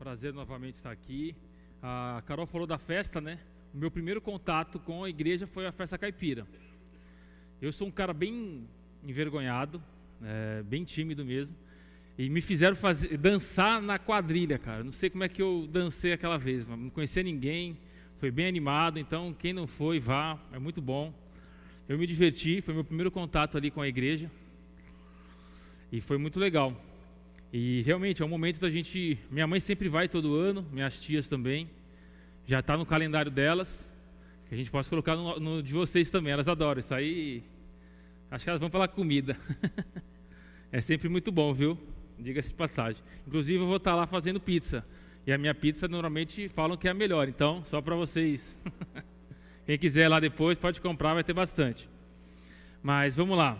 Prazer novamente estar aqui. A Carol falou da festa, né? O meu primeiro contato com a igreja foi a festa caipira. Eu sou um cara bem envergonhado, é, bem tímido mesmo. E me fizeram fazer, dançar na quadrilha, cara. Não sei como é que eu dancei aquela vez, mas não conhecia ninguém. Foi bem animado, então quem não foi, vá, é muito bom. Eu me diverti, foi meu primeiro contato ali com a igreja. E foi muito legal. E realmente é um momento da gente. Minha mãe sempre vai todo ano, minhas tias também. Já está no calendário delas. Que a gente possa colocar no, no, de vocês também. Elas adoram. Isso aí. Acho que elas vão pela comida. é sempre muito bom, viu? Diga-se de passagem. Inclusive, eu vou estar tá lá fazendo pizza. E a minha pizza normalmente falam que é a melhor. Então, só para vocês. Quem quiser lá depois, pode comprar, vai ter bastante. Mas vamos lá.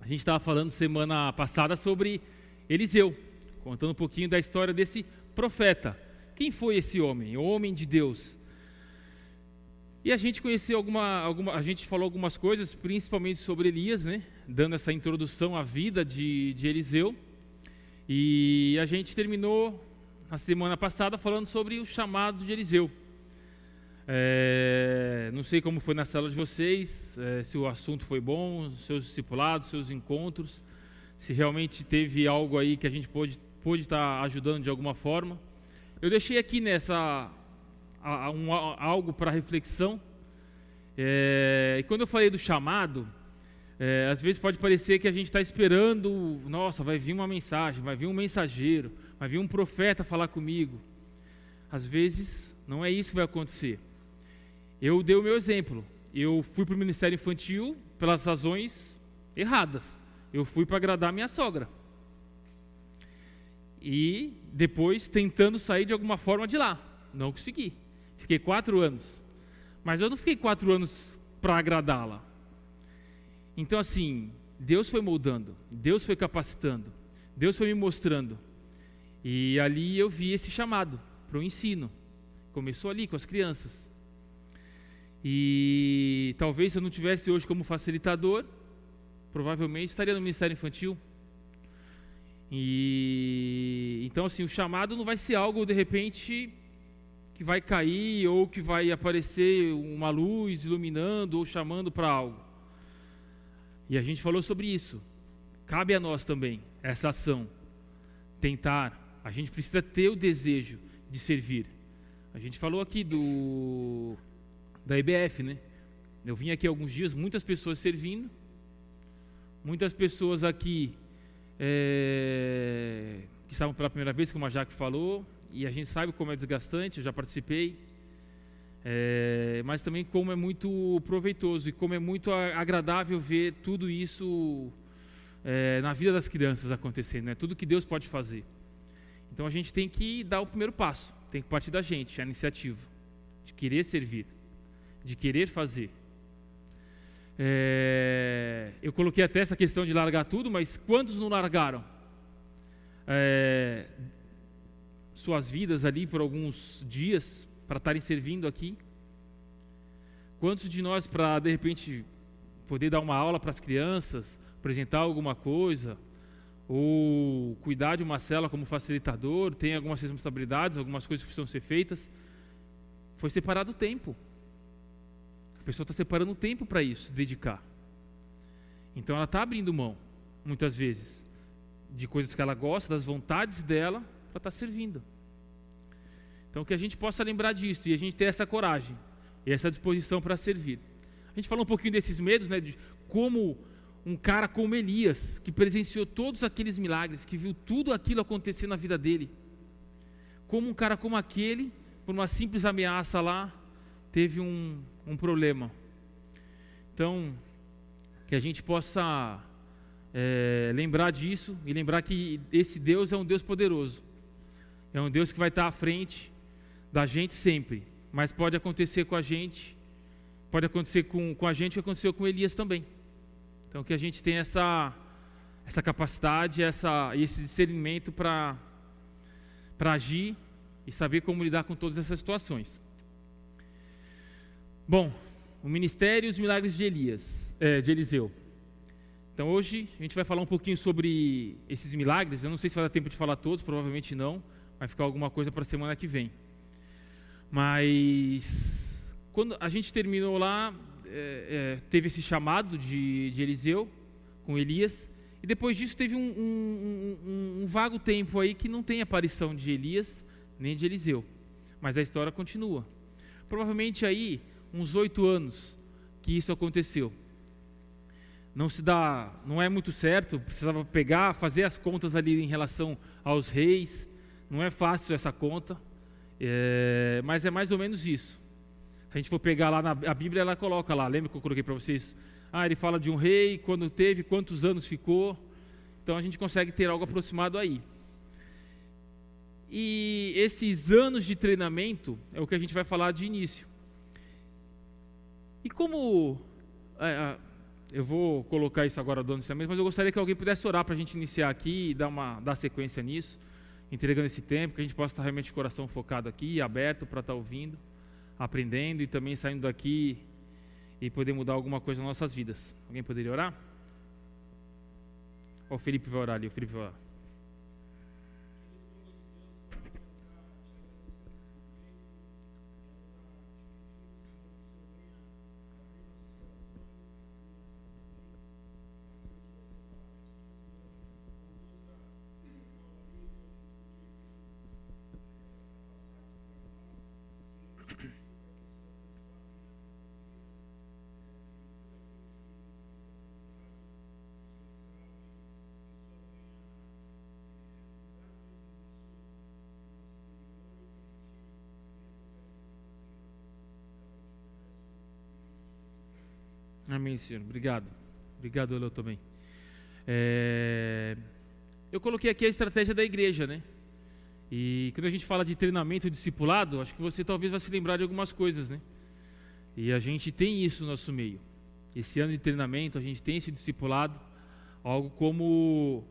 A gente estava falando semana passada sobre Eliseu, contando um pouquinho da história desse profeta. Quem foi esse homem? O homem de Deus. E a gente conheceu alguma, alguma, a gente falou algumas coisas, principalmente sobre Elias, né? Dando essa introdução à vida de, de Eliseu. E a gente terminou a semana passada falando sobre o chamado de Eliseu. É, não sei como foi na cela de vocês, é, se o assunto foi bom, seus discipulados, seus encontros se realmente teve algo aí que a gente pôde, estar ajudando de alguma forma. Eu deixei aqui nessa a, um, a, algo para reflexão. É, e quando eu falei do chamado, é, às vezes pode parecer que a gente está esperando, nossa, vai vir uma mensagem, vai vir um mensageiro, vai vir um profeta falar comigo. Às vezes não é isso que vai acontecer. Eu dei o meu exemplo. Eu fui para o ministério infantil pelas razões erradas eu fui para agradar minha sogra. E depois tentando sair de alguma forma de lá. Não consegui. Fiquei quatro anos. Mas eu não fiquei quatro anos para agradá-la. Então, assim, Deus foi moldando, Deus foi capacitando, Deus foi me mostrando. E ali eu vi esse chamado para o ensino. Começou ali com as crianças. E talvez se eu não tivesse hoje como facilitador, provavelmente estaria no ministério infantil. E então assim, o chamado não vai ser algo de repente que vai cair ou que vai aparecer uma luz iluminando ou chamando para algo. E a gente falou sobre isso. Cabe a nós também essa ação. Tentar, a gente precisa ter o desejo de servir. A gente falou aqui do da IBF, né? Eu vim aqui alguns dias, muitas pessoas servindo, Muitas pessoas aqui é, que estavam pela primeira vez, como a Jaque falou, e a gente sabe como é desgastante, eu já participei, é, mas também como é muito proveitoso e como é muito agradável ver tudo isso é, na vida das crianças acontecendo, né? tudo que Deus pode fazer. Então a gente tem que dar o primeiro passo, tem que partir da gente, a iniciativa, de querer servir, de querer fazer. É, eu coloquei até essa questão de largar tudo, mas quantos não largaram é, suas vidas ali por alguns dias para estarem servindo aqui? Quantos de nós, para de repente poder dar uma aula para as crianças, apresentar alguma coisa, ou cuidar de uma cela como facilitador, tem algumas responsabilidades, algumas coisas que precisam ser feitas, foi separado o tempo. Pessoa está separando tempo para isso, se dedicar. Então ela está abrindo mão, muitas vezes, de coisas que ela gosta, das vontades dela, para estar tá servindo. Então que a gente possa lembrar disso e a gente ter essa coragem e essa disposição para servir. A gente falou um pouquinho desses medos, né, de como um cara como Elias, que presenciou todos aqueles milagres, que viu tudo aquilo acontecer na vida dele. Como um cara como aquele, por uma simples ameaça lá, teve um, um problema. Então, que a gente possa é, lembrar disso e lembrar que esse Deus é um Deus poderoso. É um Deus que vai estar à frente da gente sempre. Mas pode acontecer com a gente, pode acontecer com, com a gente o que aconteceu com Elias também. Então que a gente tenha essa, essa capacidade, essa, esse discernimento para agir e saber como lidar com todas essas situações. Bom, o ministério e os milagres de Elias, é, de Eliseu. Então hoje a gente vai falar um pouquinho sobre esses milagres. Eu não sei se vai dar tempo de falar todos, provavelmente não, vai ficar alguma coisa para a semana que vem. Mas quando a gente terminou lá, é, é, teve esse chamado de, de, Eliseu com Elias, e depois disso teve um, um, um, um vago tempo aí que não tem aparição de Elias nem de Eliseu, mas a história continua. Provavelmente aí uns oito anos que isso aconteceu. Não se dá, não é muito certo, precisava pegar, fazer as contas ali em relação aos reis. Não é fácil essa conta, é, mas é mais ou menos isso. A gente for pegar lá na a Bíblia, ela coloca lá, lembra que eu coloquei para vocês? Ah, ele fala de um rei, quando teve, quantos anos ficou. Então a gente consegue ter algo aproximado aí. E esses anos de treinamento é o que a gente vai falar de início. E como. É, eu vou colocar isso agora do ensinamento, mas eu gostaria que alguém pudesse orar para a gente iniciar aqui e dar, uma, dar sequência nisso, entregando esse tempo, que a gente possa estar realmente de coração focado aqui, aberto para estar ouvindo, aprendendo e também saindo daqui e poder mudar alguma coisa nas nossas vidas. Alguém poderia orar? o Felipe vai orar ali, o Felipe vai orar. Amém, Senhor. Obrigado. Obrigado, Elô, também. É... Eu coloquei aqui a estratégia da igreja, né? E quando a gente fala de treinamento e discipulado, acho que você talvez vai se lembrar de algumas coisas, né? E a gente tem isso no nosso meio. Esse ano de treinamento, a gente tem esse discipulado, algo como.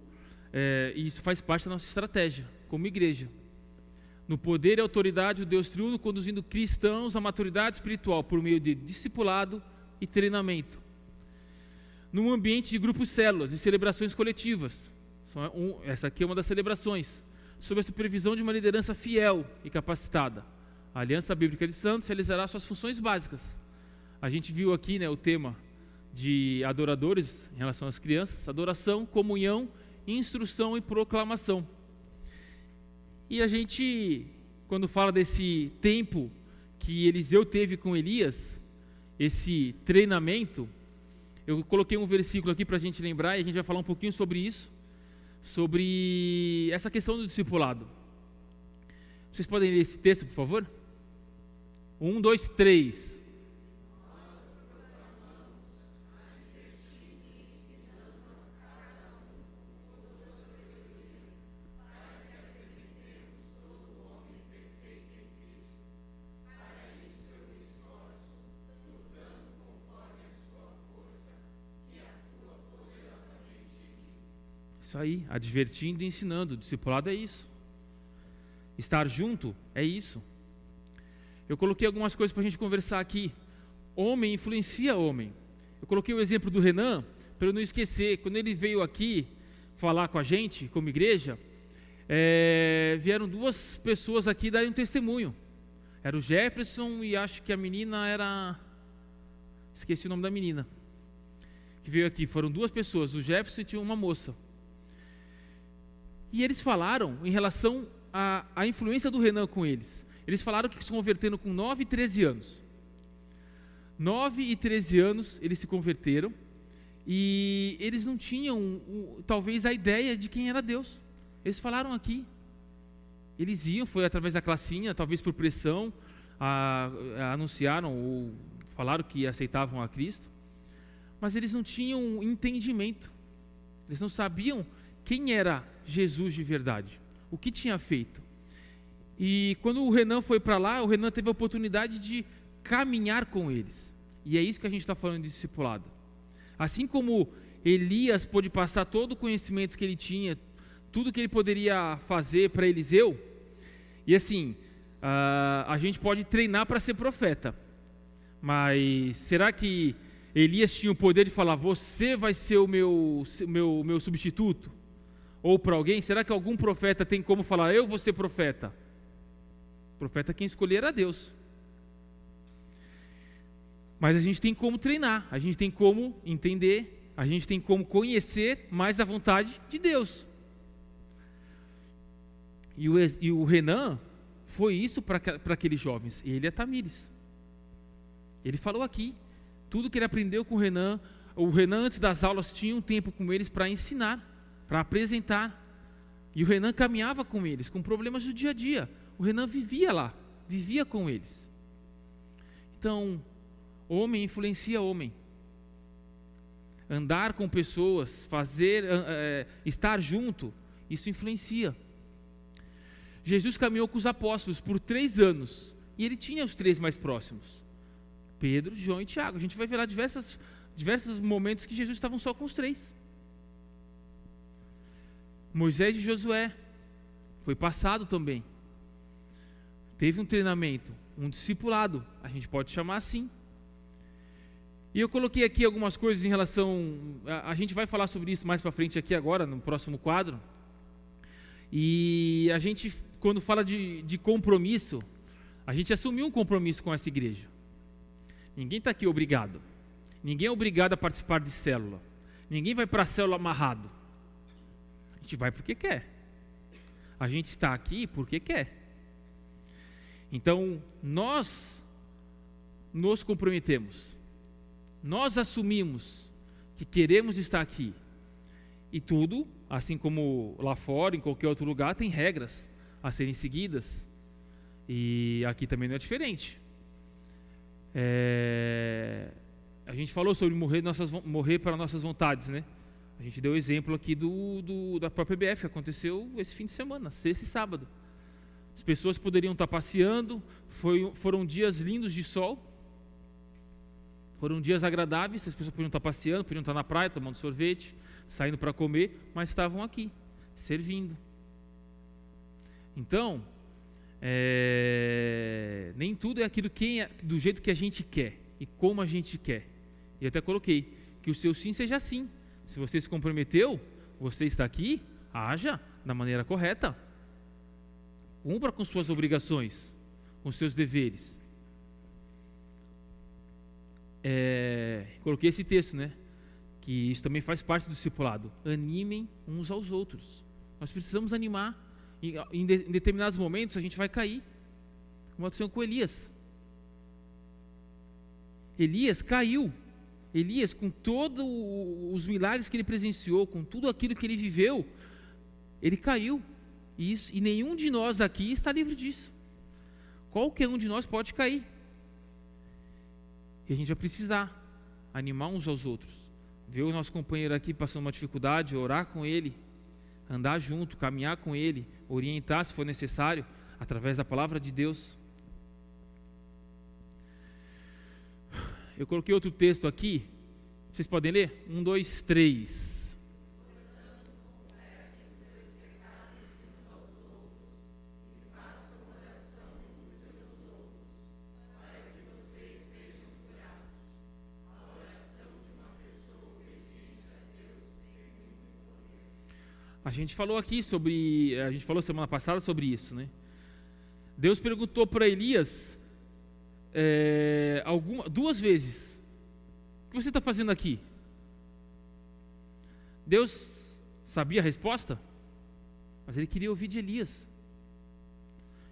É, e isso faz parte da nossa estratégia, como igreja. No poder e autoridade, o Deus triuno conduzindo cristãos à maturidade espiritual por meio de discipulado e treinamento. Num ambiente de grupos células e celebrações coletivas. essa aqui é uma das celebrações. Sob a supervisão de uma liderança fiel e capacitada. A Aliança Bíblica de Santos realizará suas funções básicas. A gente viu aqui né, o tema de adoradores em relação às crianças: adoração, comunhão, instrução e proclamação. E a gente, quando fala desse tempo que Eliseu teve com Elias, esse treinamento, eu coloquei um versículo aqui para a gente lembrar e a gente vai falar um pouquinho sobre isso, sobre essa questão do discipulado. Vocês podem ler esse texto, por favor? Um, dois, três. Isso aí, advertindo e ensinando. O discipulado é isso. Estar junto é isso. Eu coloquei algumas coisas para a gente conversar aqui. Homem influencia homem. Eu coloquei o exemplo do Renan, para eu não esquecer. Quando ele veio aqui falar com a gente, como igreja, é, vieram duas pessoas aqui darem um testemunho. Era o Jefferson e acho que a menina era. Esqueci o nome da menina. Que veio aqui. Foram duas pessoas, o Jefferson e tinha uma moça. E eles falaram em relação à, à influência do Renan com eles. Eles falaram que se converteram com 9 e 13 anos. 9 e 13 anos eles se converteram e eles não tinham, talvez, a ideia de quem era Deus. Eles falaram aqui. Eles iam, foi através da classinha, talvez por pressão, a, a, anunciaram ou falaram que aceitavam a Cristo, mas eles não tinham entendimento. Eles não sabiam quem era Jesus de verdade, o que tinha feito. E quando o Renan foi para lá, o Renan teve a oportunidade de caminhar com eles. E é isso que a gente está falando de discipulado. Assim como Elias pôde passar todo o conhecimento que ele tinha, tudo que ele poderia fazer para Eliseu, e assim, uh, a gente pode treinar para ser profeta, mas será que Elias tinha o poder de falar: Você vai ser o meu, meu, meu substituto? Ou para alguém, será que algum profeta tem como falar, eu vou ser profeta? O profeta quem escolher era Deus. Mas a gente tem como treinar, a gente tem como entender, a gente tem como conhecer mais a vontade de Deus. E o, e o Renan foi isso para aqueles jovens, ele é Tamires. Ele falou aqui, tudo que ele aprendeu com o Renan, o Renan antes das aulas tinha um tempo com eles para ensinar, para apresentar. E o Renan caminhava com eles, com problemas do dia a dia. O Renan vivia lá, vivia com eles. Então, homem influencia homem. Andar com pessoas, fazer, é, estar junto, isso influencia. Jesus caminhou com os apóstolos por três anos e ele tinha os três mais próximos: Pedro, João e Tiago. A gente vai ver lá diversas, diversos momentos que Jesus estava só com os três. Moisés e Josué foi passado também. Teve um treinamento, um discipulado, a gente pode chamar assim. E eu coloquei aqui algumas coisas em relação. A, a gente vai falar sobre isso mais para frente aqui agora, no próximo quadro. E a gente, quando fala de, de compromisso, a gente assumiu um compromisso com essa igreja. Ninguém está aqui obrigado. Ninguém é obrigado a participar de célula. Ninguém vai para a célula amarrado. Gente vai porque quer. A gente está aqui porque quer. Então, nós nos comprometemos. Nós assumimos que queremos estar aqui. E tudo assim como lá fora, em qualquer outro lugar, tem regras a serem seguidas. E aqui também não é diferente. É... A gente falou sobre morrer, nossas, morrer para nossas vontades, né? A gente deu o exemplo aqui do, do, da própria BF, que aconteceu esse fim de semana, sexta e sábado. As pessoas poderiam estar passeando, foi, foram dias lindos de sol, foram dias agradáveis, as pessoas podiam estar passeando, podiam estar na praia tomando sorvete, saindo para comer, mas estavam aqui, servindo. Então, é, nem tudo é aquilo que é, do jeito que a gente quer e como a gente quer. E até coloquei que o seu sim seja sim. Se você se comprometeu, você está aqui, haja da maneira correta. Cumpra com suas obrigações, com seus deveres. É, coloquei esse texto, né? que isso também faz parte do discipulado. Animem uns aos outros. Nós precisamos animar. Em, determinados momentos a gente vai cair. Como aconteceu com Elias. Elias caiu. Elias, com todos os milagres que ele presenciou, com tudo aquilo que ele viveu, ele caiu. E, isso, e nenhum de nós aqui está livre disso. Qualquer um de nós pode cair. E a gente vai precisar animar uns aos outros ver o nosso companheiro aqui passando uma dificuldade, orar com ele, andar junto, caminhar com ele, orientar se for necessário, através da palavra de Deus. Eu coloquei outro texto aqui, vocês podem ler? Um, dois, três. A gente falou aqui sobre, a gente falou semana passada sobre isso, né? Deus perguntou para Elias é, duas vezes: O que você está fazendo aqui? Deus sabia a resposta, mas ele queria ouvir de Elias.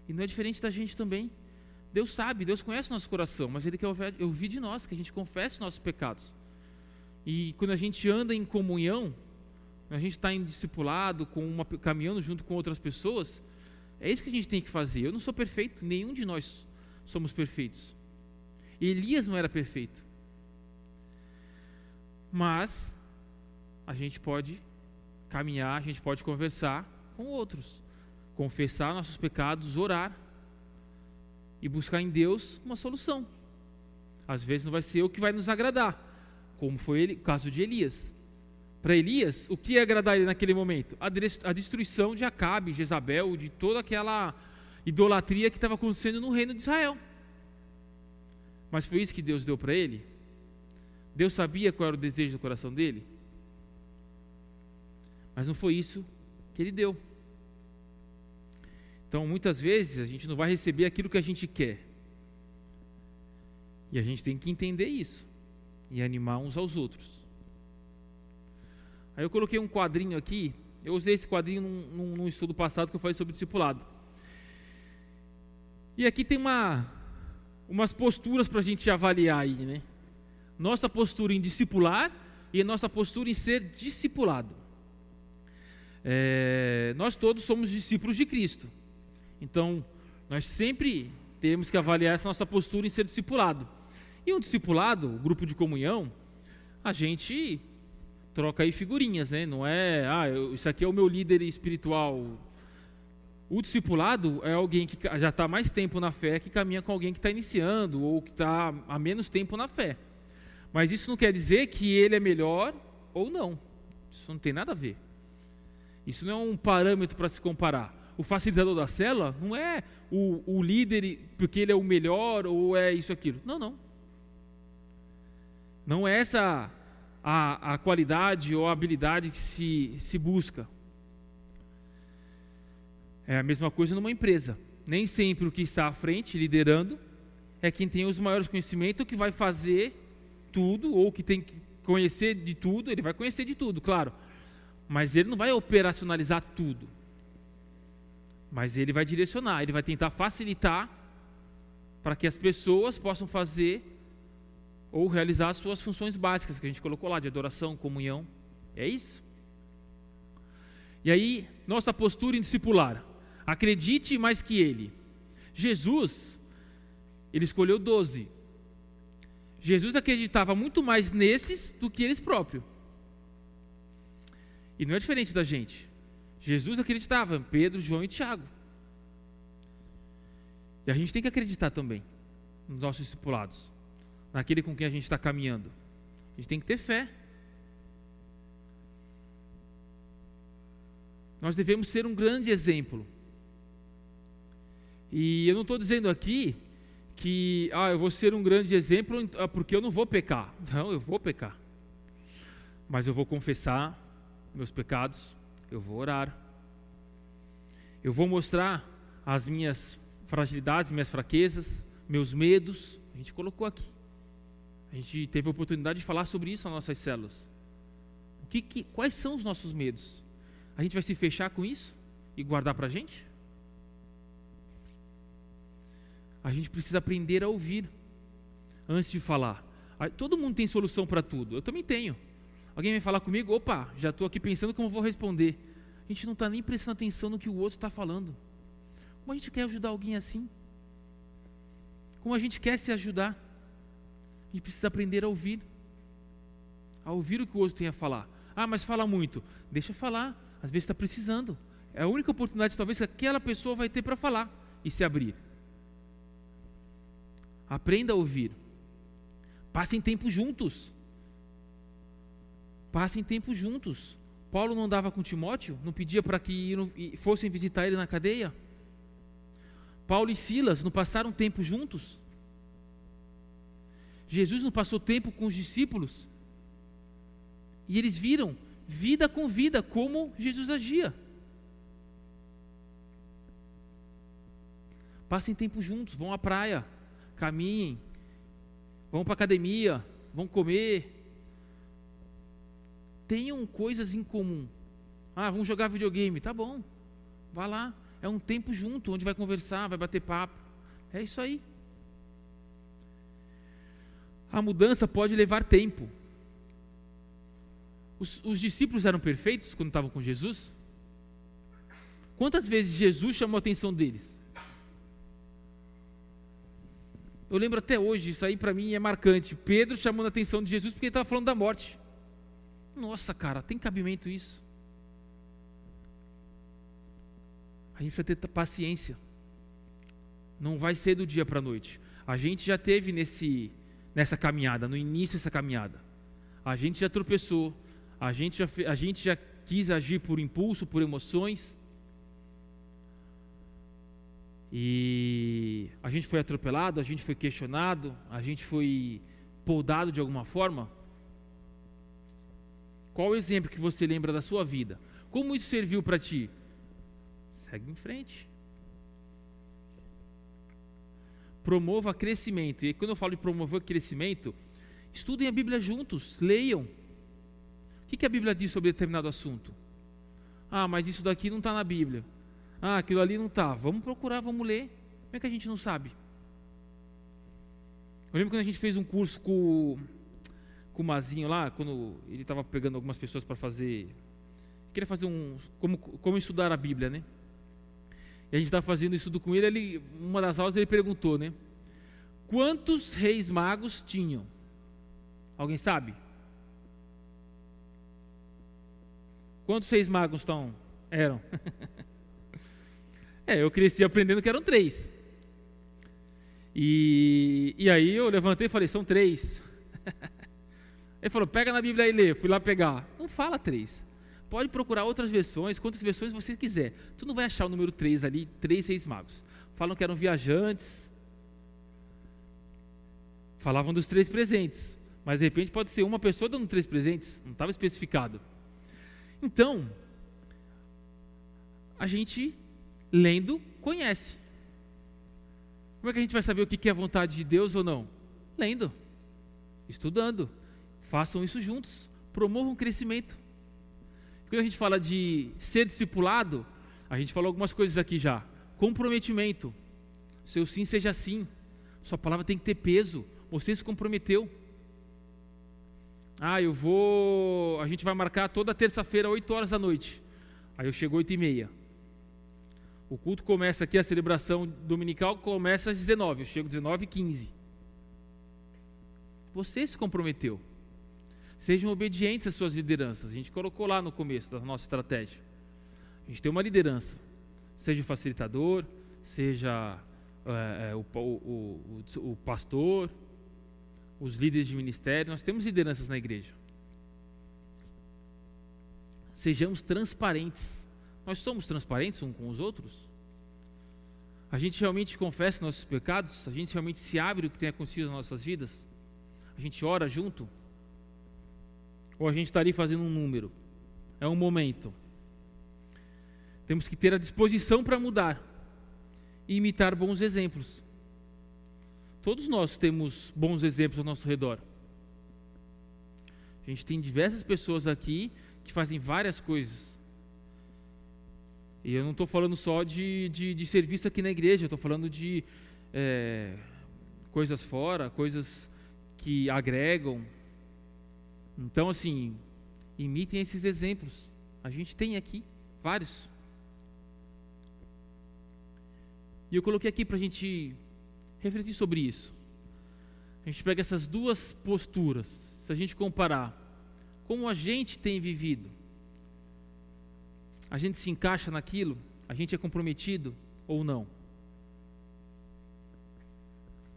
E não é diferente da gente também. Deus sabe, Deus conhece o nosso coração, mas Ele quer ouvir de nós, que a gente confesse nossos pecados. E quando a gente anda em comunhão, a gente está em discipulado, com uma, caminhando junto com outras pessoas, é isso que a gente tem que fazer. Eu não sou perfeito, nenhum de nós somos perfeitos. Elias não era perfeito. Mas a gente pode caminhar, a gente pode conversar com outros, confessar nossos pecados, orar e buscar em Deus uma solução. Às vezes não vai ser o que vai nos agradar, como foi ele, o caso de Elias para Elias, o que ia agradar ele naquele momento? A destruição de Acabe, Jezabel, de toda aquela idolatria que estava acontecendo no reino de Israel. Mas foi isso que Deus deu para ele? Deus sabia qual era o desejo do coração dele? Mas não foi isso que Ele deu. Então, muitas vezes, a gente não vai receber aquilo que a gente quer. E a gente tem que entender isso e animar uns aos outros. Aí eu coloquei um quadrinho aqui. Eu usei esse quadrinho num, num, num estudo passado que eu falei sobre discipulado. E aqui tem uma, umas posturas para a gente avaliar aí, né? Nossa postura em discipular e nossa postura em ser discipulado. É, nós todos somos discípulos de Cristo. Então, nós sempre temos que avaliar essa nossa postura em ser discipulado. E um discipulado, o grupo de comunhão, a gente troca aí figurinhas, né? Não é, ah, eu, isso aqui é o meu líder espiritual. O discipulado é alguém que já está mais tempo na fé, que caminha com alguém que está iniciando ou que está há menos tempo na fé. Mas isso não quer dizer que ele é melhor ou não. Isso não tem nada a ver. Isso não é um parâmetro para se comparar o facilitador da cela não é o, o líder porque ele é o melhor ou é isso aquilo. Não, não. Não é essa a, a qualidade ou a habilidade que se, se busca. É a mesma coisa numa empresa. Nem sempre o que está à frente, liderando, é quem tem os maiores conhecimentos que vai fazer tudo, ou que tem que conhecer de tudo, ele vai conhecer de tudo, claro. Mas ele não vai operacionalizar tudo. Mas ele vai direcionar, ele vai tentar facilitar para que as pessoas possam fazer ou realizar as suas funções básicas que a gente colocou lá, de adoração, comunhão. É isso? E aí, nossa postura em discipular. Acredite mais que ele. Jesus, ele escolheu doze. Jesus acreditava muito mais nesses do que eles próprios. E não é diferente da gente. Jesus acreditava em Pedro, João e Tiago. E a gente tem que acreditar também nos nossos discipulados, naquele com quem a gente está caminhando. A gente tem que ter fé. Nós devemos ser um grande exemplo. E eu não estou dizendo aqui que ah, eu vou ser um grande exemplo ah, porque eu não vou pecar. Não, eu vou pecar. Mas eu vou confessar meus pecados, eu vou orar. Eu vou mostrar as minhas fragilidades, minhas fraquezas, meus medos. A gente colocou aqui. A gente teve a oportunidade de falar sobre isso nas nossas células. O que, que, quais são os nossos medos? A gente vai se fechar com isso e guardar para a gente? A gente precisa aprender a ouvir antes de falar. Todo mundo tem solução para tudo. Eu também tenho. Alguém vem falar comigo, opa, já estou aqui pensando como vou responder. A gente não está nem prestando atenção no que o outro está falando. Como a gente quer ajudar alguém assim? Como a gente quer se ajudar? A gente precisa aprender a ouvir. A ouvir o que o outro tem a falar. Ah, mas fala muito. Deixa falar. Às vezes está precisando. É a única oportunidade, talvez, que aquela pessoa vai ter para falar e se abrir. Aprenda a ouvir. Passem tempo juntos. Passem tempo juntos. Paulo não dava com Timóteo? Não pedia para que fossem visitar ele na cadeia? Paulo e Silas não passaram tempo juntos? Jesus não passou tempo com os discípulos? E eles viram vida com vida como Jesus agia. Passem tempo juntos, vão à praia, caminhem, vão para a academia, vão comer, tenham coisas em comum. Ah, vamos jogar videogame, tá bom. Vá lá. É um tempo junto, onde vai conversar, vai bater papo. É isso aí. A mudança pode levar tempo. Os, os discípulos eram perfeitos quando estavam com Jesus? Quantas vezes Jesus chamou a atenção deles? Eu lembro até hoje, isso aí para mim é marcante. Pedro chamando a atenção de Jesus porque ele estava falando da morte. Nossa, cara, tem cabimento isso? A gente precisa ter paciência. Não vai ser do dia para a noite. A gente já teve nesse, nessa caminhada, no início dessa caminhada. A gente já tropeçou. A gente já, a gente já quis agir por impulso, por emoções. E a gente foi atropelado, a gente foi questionado, a gente foi podado de alguma forma. Qual o exemplo que você lembra da sua vida? Como isso serviu para ti? Segue em frente. Promova crescimento. E quando eu falo de promover crescimento, estudem a Bíblia juntos, leiam. O que a Bíblia diz sobre determinado assunto? Ah, mas isso daqui não está na Bíblia. Ah, aquilo ali não está. Vamos procurar, vamos ler. Como é que a gente não sabe? Eu lembro quando a gente fez um curso com, com o Mazinho lá, quando ele estava pegando algumas pessoas para fazer. Queria fazer um. Como, como estudar a Bíblia, né? E a gente estava fazendo estudo com ele, ele. Uma das aulas ele perguntou, né? Quantos reis magos tinham? Alguém sabe? Quantos reis magos estão? Eram? é, eu cresci aprendendo que eram três. E, e aí eu levantei e falei, são três. Ele falou, pega na Bíblia e lê. Fui lá pegar. Não fala três. Pode procurar outras versões, quantas versões você quiser. Tu não vai achar o número três ali, três reis magos. Falam que eram viajantes. Falavam dos três presentes. Mas de repente pode ser uma pessoa dando três presentes. Não estava especificado. Então, a gente lendo conhece. Como é que a gente vai saber o que é a vontade de Deus ou não? Lendo, estudando. Façam isso juntos. Promovam o crescimento. Quando a gente fala de ser discipulado, a gente falou algumas coisas aqui já. Comprometimento. Seu sim seja sim. Sua palavra tem que ter peso. Você se comprometeu. Ah, eu vou. A gente vai marcar toda terça-feira, 8 horas da noite. Aí eu chego 8 e meia. O culto começa aqui, a celebração dominical começa às 19. Eu chego às 19 e 15. Você se comprometeu. Sejam obedientes às suas lideranças. A gente colocou lá no começo da nossa estratégia. A gente tem uma liderança. Seja o facilitador, seja é, o, o, o, o pastor, os líderes de ministério, nós temos lideranças na igreja. Sejamos transparentes. Nós somos transparentes uns com os outros? A gente realmente confessa nossos pecados? A gente realmente se abre o que tem acontecido nas nossas vidas? A gente ora junto? Ou a gente está ali fazendo um número? É um momento. Temos que ter a disposição para mudar e imitar bons exemplos. Todos nós temos bons exemplos ao nosso redor. A gente tem diversas pessoas aqui que fazem várias coisas. E eu não estou falando só de, de, de, serviço aqui na igreja, eu estou falando de é, coisas fora, coisas que agregam. Então, assim, imitem esses exemplos. A gente tem aqui vários. E eu coloquei aqui para a gente refletir sobre isso. A gente pega essas duas posturas, se a gente comparar como a gente tem vivido, a gente se encaixa naquilo, a gente é comprometido ou não?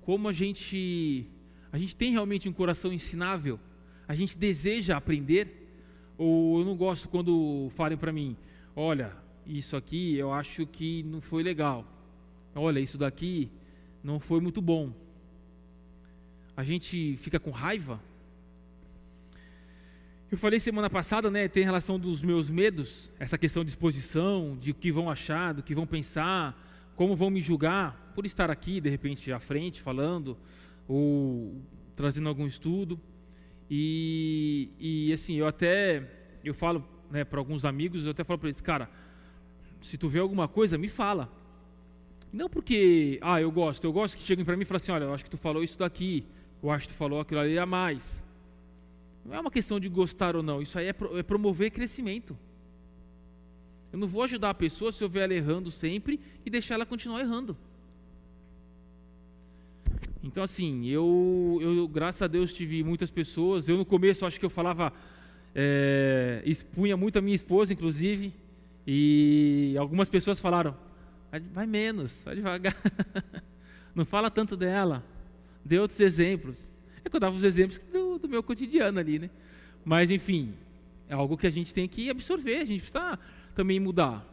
Como a gente a gente tem realmente um coração ensinável? A gente deseja aprender? Ou eu não gosto quando falem para mim, olha, isso aqui eu acho que não foi legal. Olha, isso daqui não foi muito bom. A gente fica com raiva. Eu falei semana passada, né, tem relação dos meus medos, essa questão de exposição, de o que vão achar, do que vão pensar, como vão me julgar por estar aqui, de repente, à frente, falando, ou trazendo algum estudo. E, e assim, eu até, eu falo né, para alguns amigos, eu até falo para eles, cara, se tu vê alguma coisa, me fala. Não porque, ah, eu gosto, eu gosto que cheguem para mim e falem assim, olha, eu acho que tu falou isso daqui, eu acho que tu falou aquilo ali a mais. Não é uma questão de gostar ou não, isso aí é, pro, é promover crescimento. Eu não vou ajudar a pessoa se eu ver ela errando sempre e deixar ela continuar errando. Então, assim, eu, eu graças a Deus tive muitas pessoas. Eu no começo acho que eu falava, é, expunha muito a minha esposa, inclusive, e algumas pessoas falaram: vai menos, vai devagar. Não fala tanto dela. Dê outros exemplos. É que eu dava os exemplos do, do, meu cotidiano ali, né? Mas, enfim, é algo que a gente tem que absorver, a gente precisa também mudar.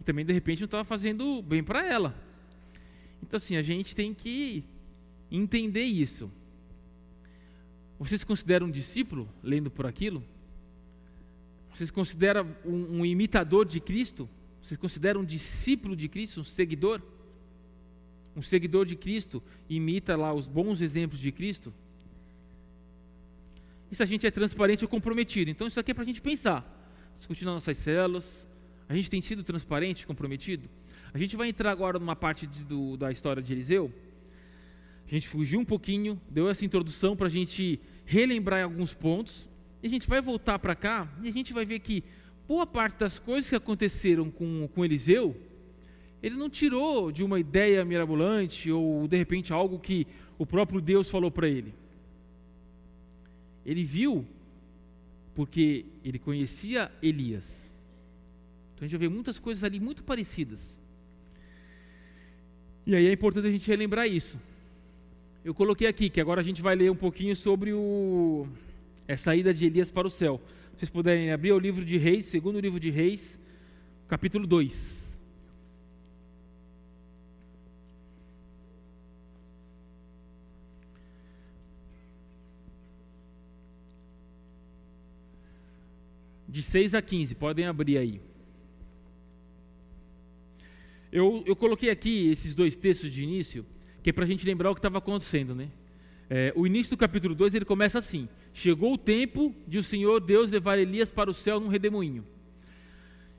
E também, de repente, não estava fazendo bem para ela. Então, assim, a gente tem que entender isso. Você se considera um discípulo, lendo por aquilo? Você se considera um, um imitador de Cristo? Você se considera um discípulo de Cristo, um seguidor? Um seguidor de Cristo imita lá os bons exemplos de Cristo? Isso a gente é transparente ou comprometido. Então isso aqui é para a gente pensar. Discutindo nas nossas células. A gente tem sido transparente, comprometido? A gente vai entrar agora numa parte de, do, da história de Eliseu. A gente fugiu um pouquinho, deu essa introdução para a gente relembrar alguns pontos. E a gente vai voltar para cá e a gente vai ver que boa parte das coisas que aconteceram com, com Eliseu, ele não tirou de uma ideia mirabolante ou de repente algo que o próprio Deus falou para ele. Ele viu porque ele conhecia Elias. Então a gente vai ver muitas coisas ali muito parecidas. E aí é importante a gente relembrar isso. Eu coloquei aqui que agora a gente vai ler um pouquinho sobre o a saída de Elias para o céu. Se vocês puderem abrir o livro de Reis, segundo livro de Reis, capítulo 2. De 6 a 15, podem abrir aí. Eu, eu coloquei aqui esses dois textos de início, que é para a gente lembrar o que estava acontecendo, né? É, o início do capítulo 2 ele começa assim: Chegou o tempo de o Senhor Deus levar Elias para o céu num redemoinho.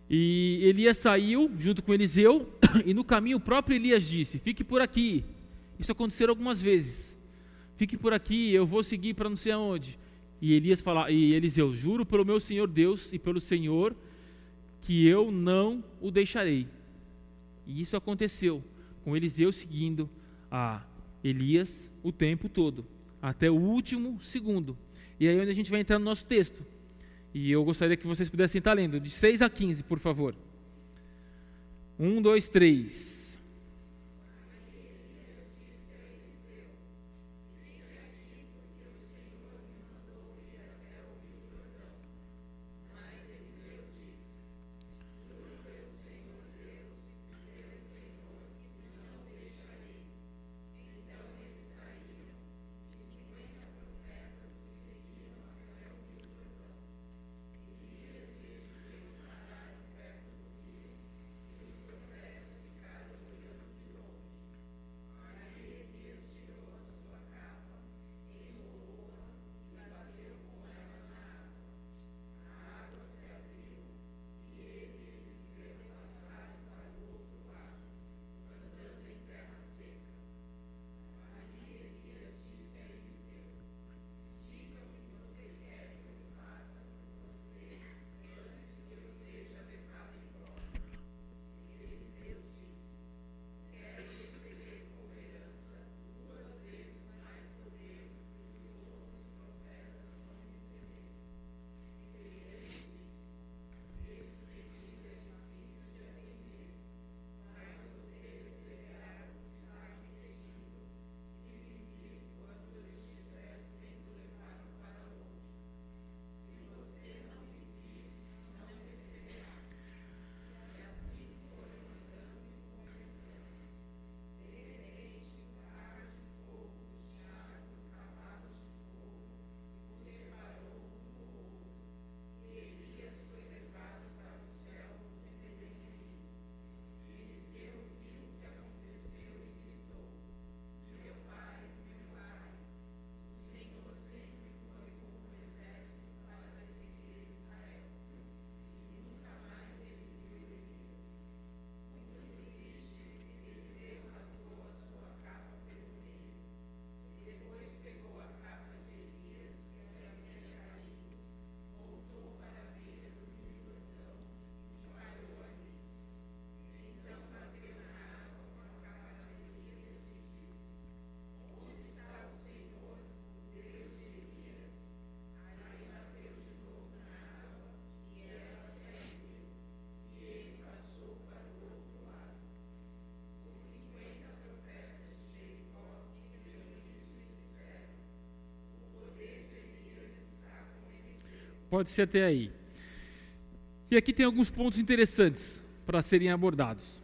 E Elias saiu junto com Eliseu, e no caminho o próprio Elias disse: Fique por aqui. Isso aconteceu algumas vezes. Fique por aqui, eu vou seguir para não sei aonde. E Elias fala, e Eliseu, juro pelo meu Senhor Deus e pelo Senhor que eu não o deixarei. E isso aconteceu com Eliseu seguindo a Elias o tempo todo, até o último segundo. E aí é onde a gente vai entrar no nosso texto. E eu gostaria que vocês pudessem estar lendo, de 6 a 15, por favor. 1, 2, 3. Pode ser até aí. E aqui tem alguns pontos interessantes para serem abordados.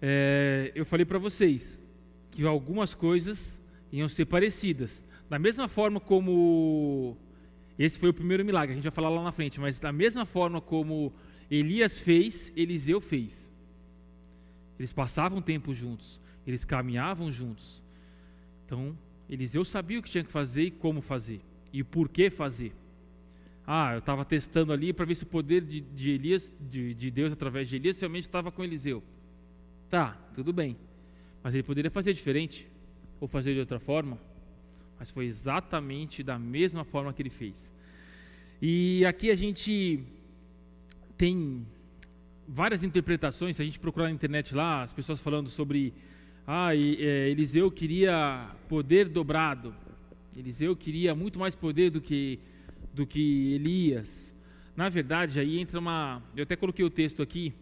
É, eu falei para vocês que algumas coisas iam ser parecidas. Da mesma forma como Esse foi o primeiro milagre, a gente vai falar lá na frente, mas da mesma forma como Elias fez, Eliseu fez. Eles passavam tempo juntos, eles caminhavam juntos. Então, Eliseu sabia o que tinha que fazer e como fazer, e por que fazer. Ah, eu estava testando ali para ver se o poder de, de Elias, de, de, Deus através de Elias, realmente estava com Eliseu. Tá, tudo bem. Mas ele poderia fazer diferente, ou fazer de outra forma. Mas foi exatamente da mesma forma que ele fez. E aqui a gente tem várias interpretações, se a gente procurar na internet lá, as pessoas falando sobre ah, é, Eliseu queria poder dobrado. Eliseu queria muito mais poder do que do que Elias. Na verdade, aí entra uma. Eu até coloquei o texto aqui,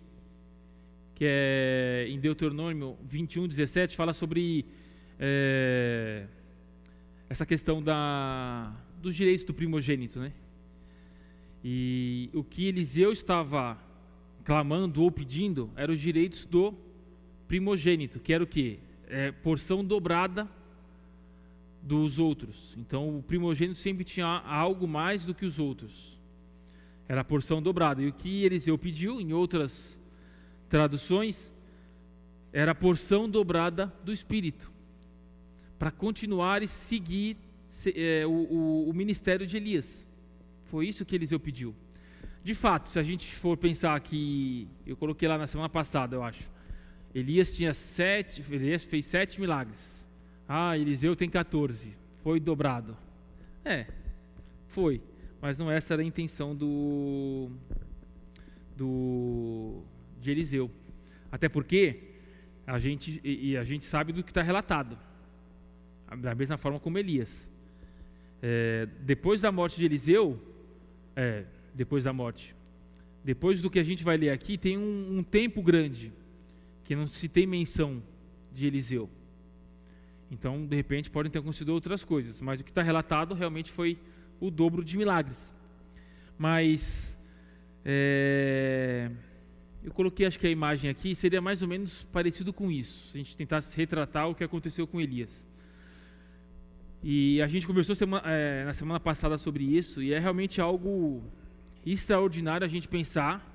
que é em Deuteronômio 21, 17, fala sobre é, essa questão da, dos direitos do primogênito, né? E o que Eliseu estava clamando ou pedindo eram os direitos do primogênito, que era o quê? É, porção dobrada dos outros. Então o primogênito sempre tinha algo mais do que os outros. Era a porção dobrada. E o que Eliseu pediu, em outras traduções, era a porção dobrada do Espírito. Para continuar e seguir é, o, o, o ministério de Elias. Foi isso que Eliseu pediu. De fato, se a gente for pensar que. Eu coloquei lá na semana passada, eu acho. Elias tinha sete. Elias fez sete milagres. Ah, Eliseu tem 14. Foi dobrado. É, foi. Mas não essa era a intenção do, do de Eliseu. Até porque a gente, e a gente sabe do que está relatado. Da mesma forma como Elias. É, depois da morte de Eliseu, é, depois da morte, depois do que a gente vai ler aqui, tem um, um tempo grande que não se tem menção de Eliseu. Então, de repente, podem ter acontecido outras coisas, mas o que está relatado realmente foi o dobro de milagres. Mas é, eu coloquei, acho que a imagem aqui seria mais ou menos parecido com isso. Se a gente tentasse retratar o que aconteceu com Elias. E a gente conversou semana, é, na semana passada sobre isso, e é realmente algo extraordinário a gente pensar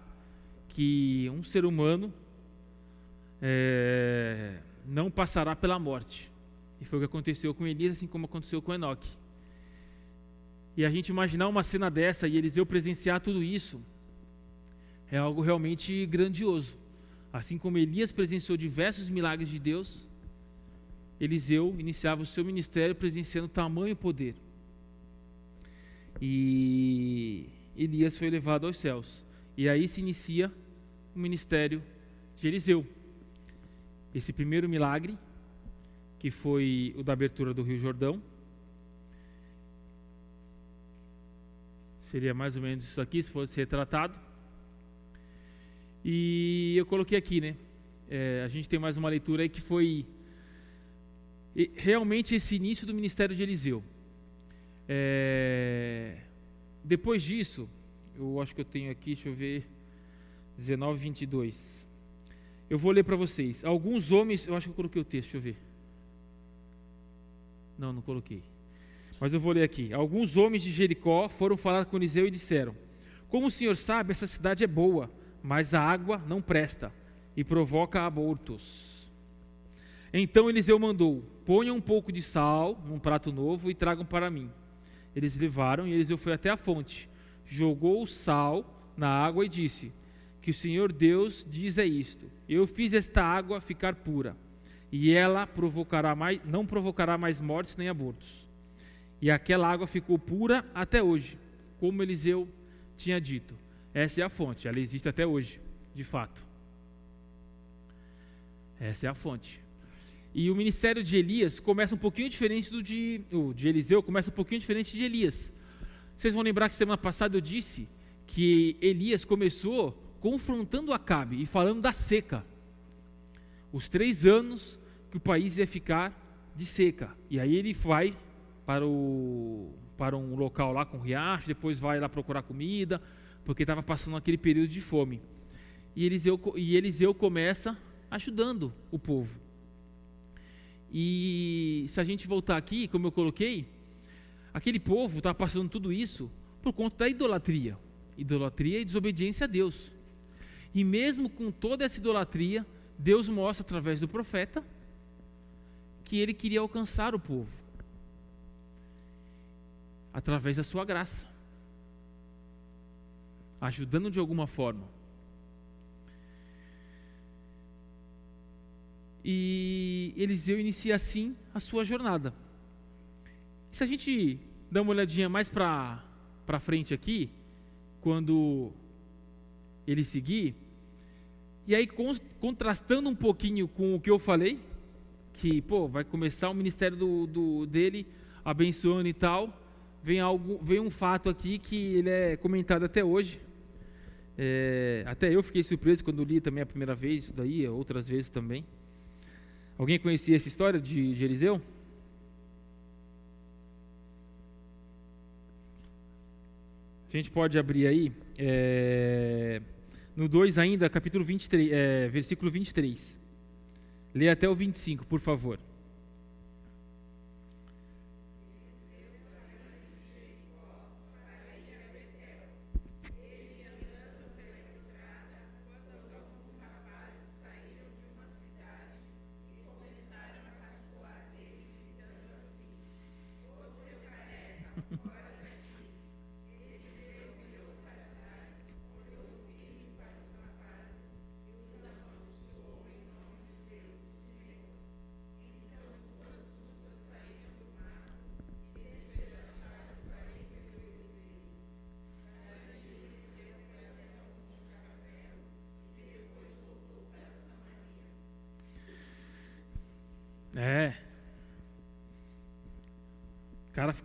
que um ser humano é, não passará pela morte. E foi o que aconteceu com Elias, assim como aconteceu com Enoque. E a gente imaginar uma cena dessa e Eliseu presenciar tudo isso é algo realmente grandioso. Assim como Elias presenciou diversos milagres de Deus, Eliseu iniciava o seu ministério presenciando tamanho poder. E Elias foi levado aos céus. E aí se inicia o ministério de Eliseu. Esse primeiro milagre que foi o da abertura do Rio Jordão. Seria mais ou menos isso aqui, se fosse retratado. E eu coloquei aqui, né? É, a gente tem mais uma leitura aí que foi realmente esse início do ministério de Eliseu. É, depois disso, eu acho que eu tenho aqui, deixa eu ver, 19, 22. Eu vou ler para vocês. Alguns homens, eu acho que eu coloquei o texto, deixa eu ver. Não, não coloquei. Mas eu vou ler aqui. Alguns homens de Jericó foram falar com Eliseu e disseram: Como o senhor sabe, essa cidade é boa, mas a água não presta e provoca abortos. Então Eliseu mandou: Ponham um pouco de sal num prato novo e tragam para mim. Eles levaram e Eliseu foi até a fonte, jogou o sal na água e disse: Que o Senhor Deus diz é isto: Eu fiz esta água ficar pura e ela provocará mais, não provocará mais mortes nem abortos. E aquela água ficou pura até hoje, como Eliseu tinha dito. Essa é a fonte, ela existe até hoje, de fato. Essa é a fonte. E o ministério de Elias começa um pouquinho diferente do de, o de Eliseu, começa um pouquinho diferente de Elias. Vocês vão lembrar que semana passada eu disse que Elias começou confrontando Acabe e falando da seca. Os três anos que o país ia ficar de seca. E aí ele vai para, o, para um local lá com riacho, depois vai lá procurar comida, porque estava passando aquele período de fome. E Eliseu, e Eliseu começa ajudando o povo. E se a gente voltar aqui, como eu coloquei, aquele povo estava passando tudo isso, Por conta da idolatria. Idolatria e desobediência a Deus. E mesmo com toda essa idolatria, Deus mostra através do profeta que ele queria alcançar o povo através da sua graça, ajudando de alguma forma. E Eliseu inicia assim a sua jornada. Se a gente dá uma olhadinha mais para frente aqui, quando ele seguir, e aí contrastando um pouquinho com o que eu falei, que pô, vai começar o ministério do, do dele abençoando e tal, vem algo, vem um fato aqui que ele é comentado até hoje. É, até eu fiquei surpreso quando li também a primeira vez isso daí, outras vezes também. Alguém conhecia essa história de, de Eliseu? A gente pode abrir aí, é, no 2 ainda, capítulo 23, é, versículo 23. Lê até o 25, por favor.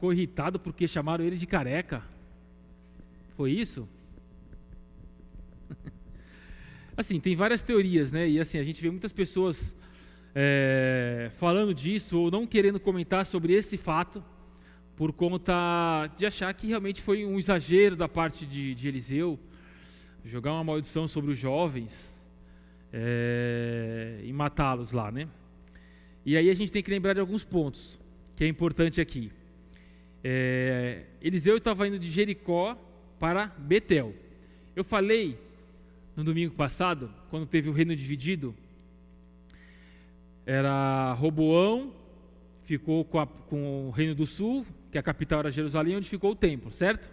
Ficou irritado porque chamaram ele de careca. Foi isso? assim, tem várias teorias, né? E assim, a gente vê muitas pessoas é, falando disso ou não querendo comentar sobre esse fato por conta de achar que realmente foi um exagero da parte de, de Eliseu jogar uma maldição sobre os jovens é, e matá-los lá, né? E aí a gente tem que lembrar de alguns pontos que é importante aqui. É, Eliseu estava indo de Jericó para Betel. Eu falei no domingo passado, quando teve o reino dividido, era Roboão, ficou com, a, com, o reino do sul, que a capital era Jerusalém, onde ficou o templo, certo?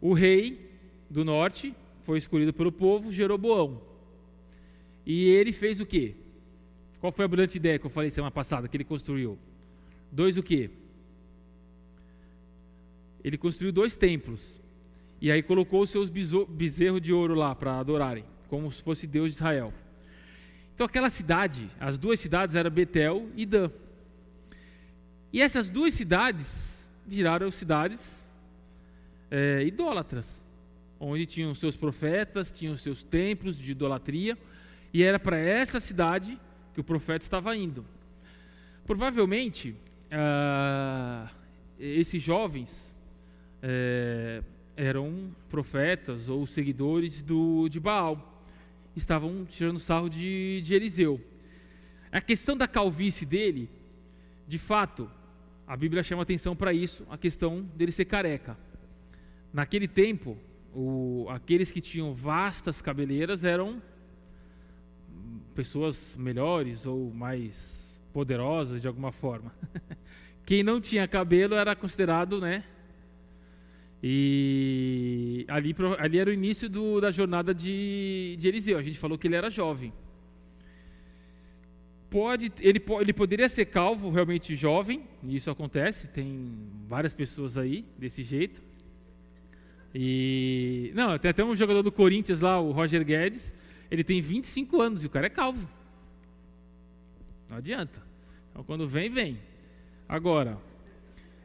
O rei do norte foi escolhido pelo povo, Jeroboão. E ele fez o quê? Qual foi a brilhante ideia que eu falei semana passada que ele construiu? Dois o quê? Ele construiu dois templos. E aí colocou os seus bezerros de ouro lá para adorarem, como se fosse Deus de Israel. Então aquela cidade, as duas cidades eram Betel e Dan. E essas duas cidades viraram cidades é, idólatras, onde tinham seus profetas, tinham seus templos de idolatria, e era para essa cidade que o profeta estava indo. Provavelmente, ah, esses jovens eh, eram profetas ou seguidores do, de Baal, estavam tirando sarro de, de Eliseu. A questão da calvície dele, de fato, a Bíblia chama atenção para isso, a questão dele ser careca. Naquele tempo, o, aqueles que tinham vastas cabeleiras eram pessoas melhores ou mais poderosas de alguma forma. Quem não tinha cabelo era considerado, né? E ali, ali era o início do, da jornada de, de Eliseu. A gente falou que ele era jovem. Pode, ele, ele poderia ser calvo, realmente jovem, e isso acontece, tem várias pessoas aí desse jeito. E não, tem até um jogador do Corinthians lá, o Roger Guedes, ele tem 25 anos e o cara é calvo. Não adianta. Então, quando vem, vem. Agora,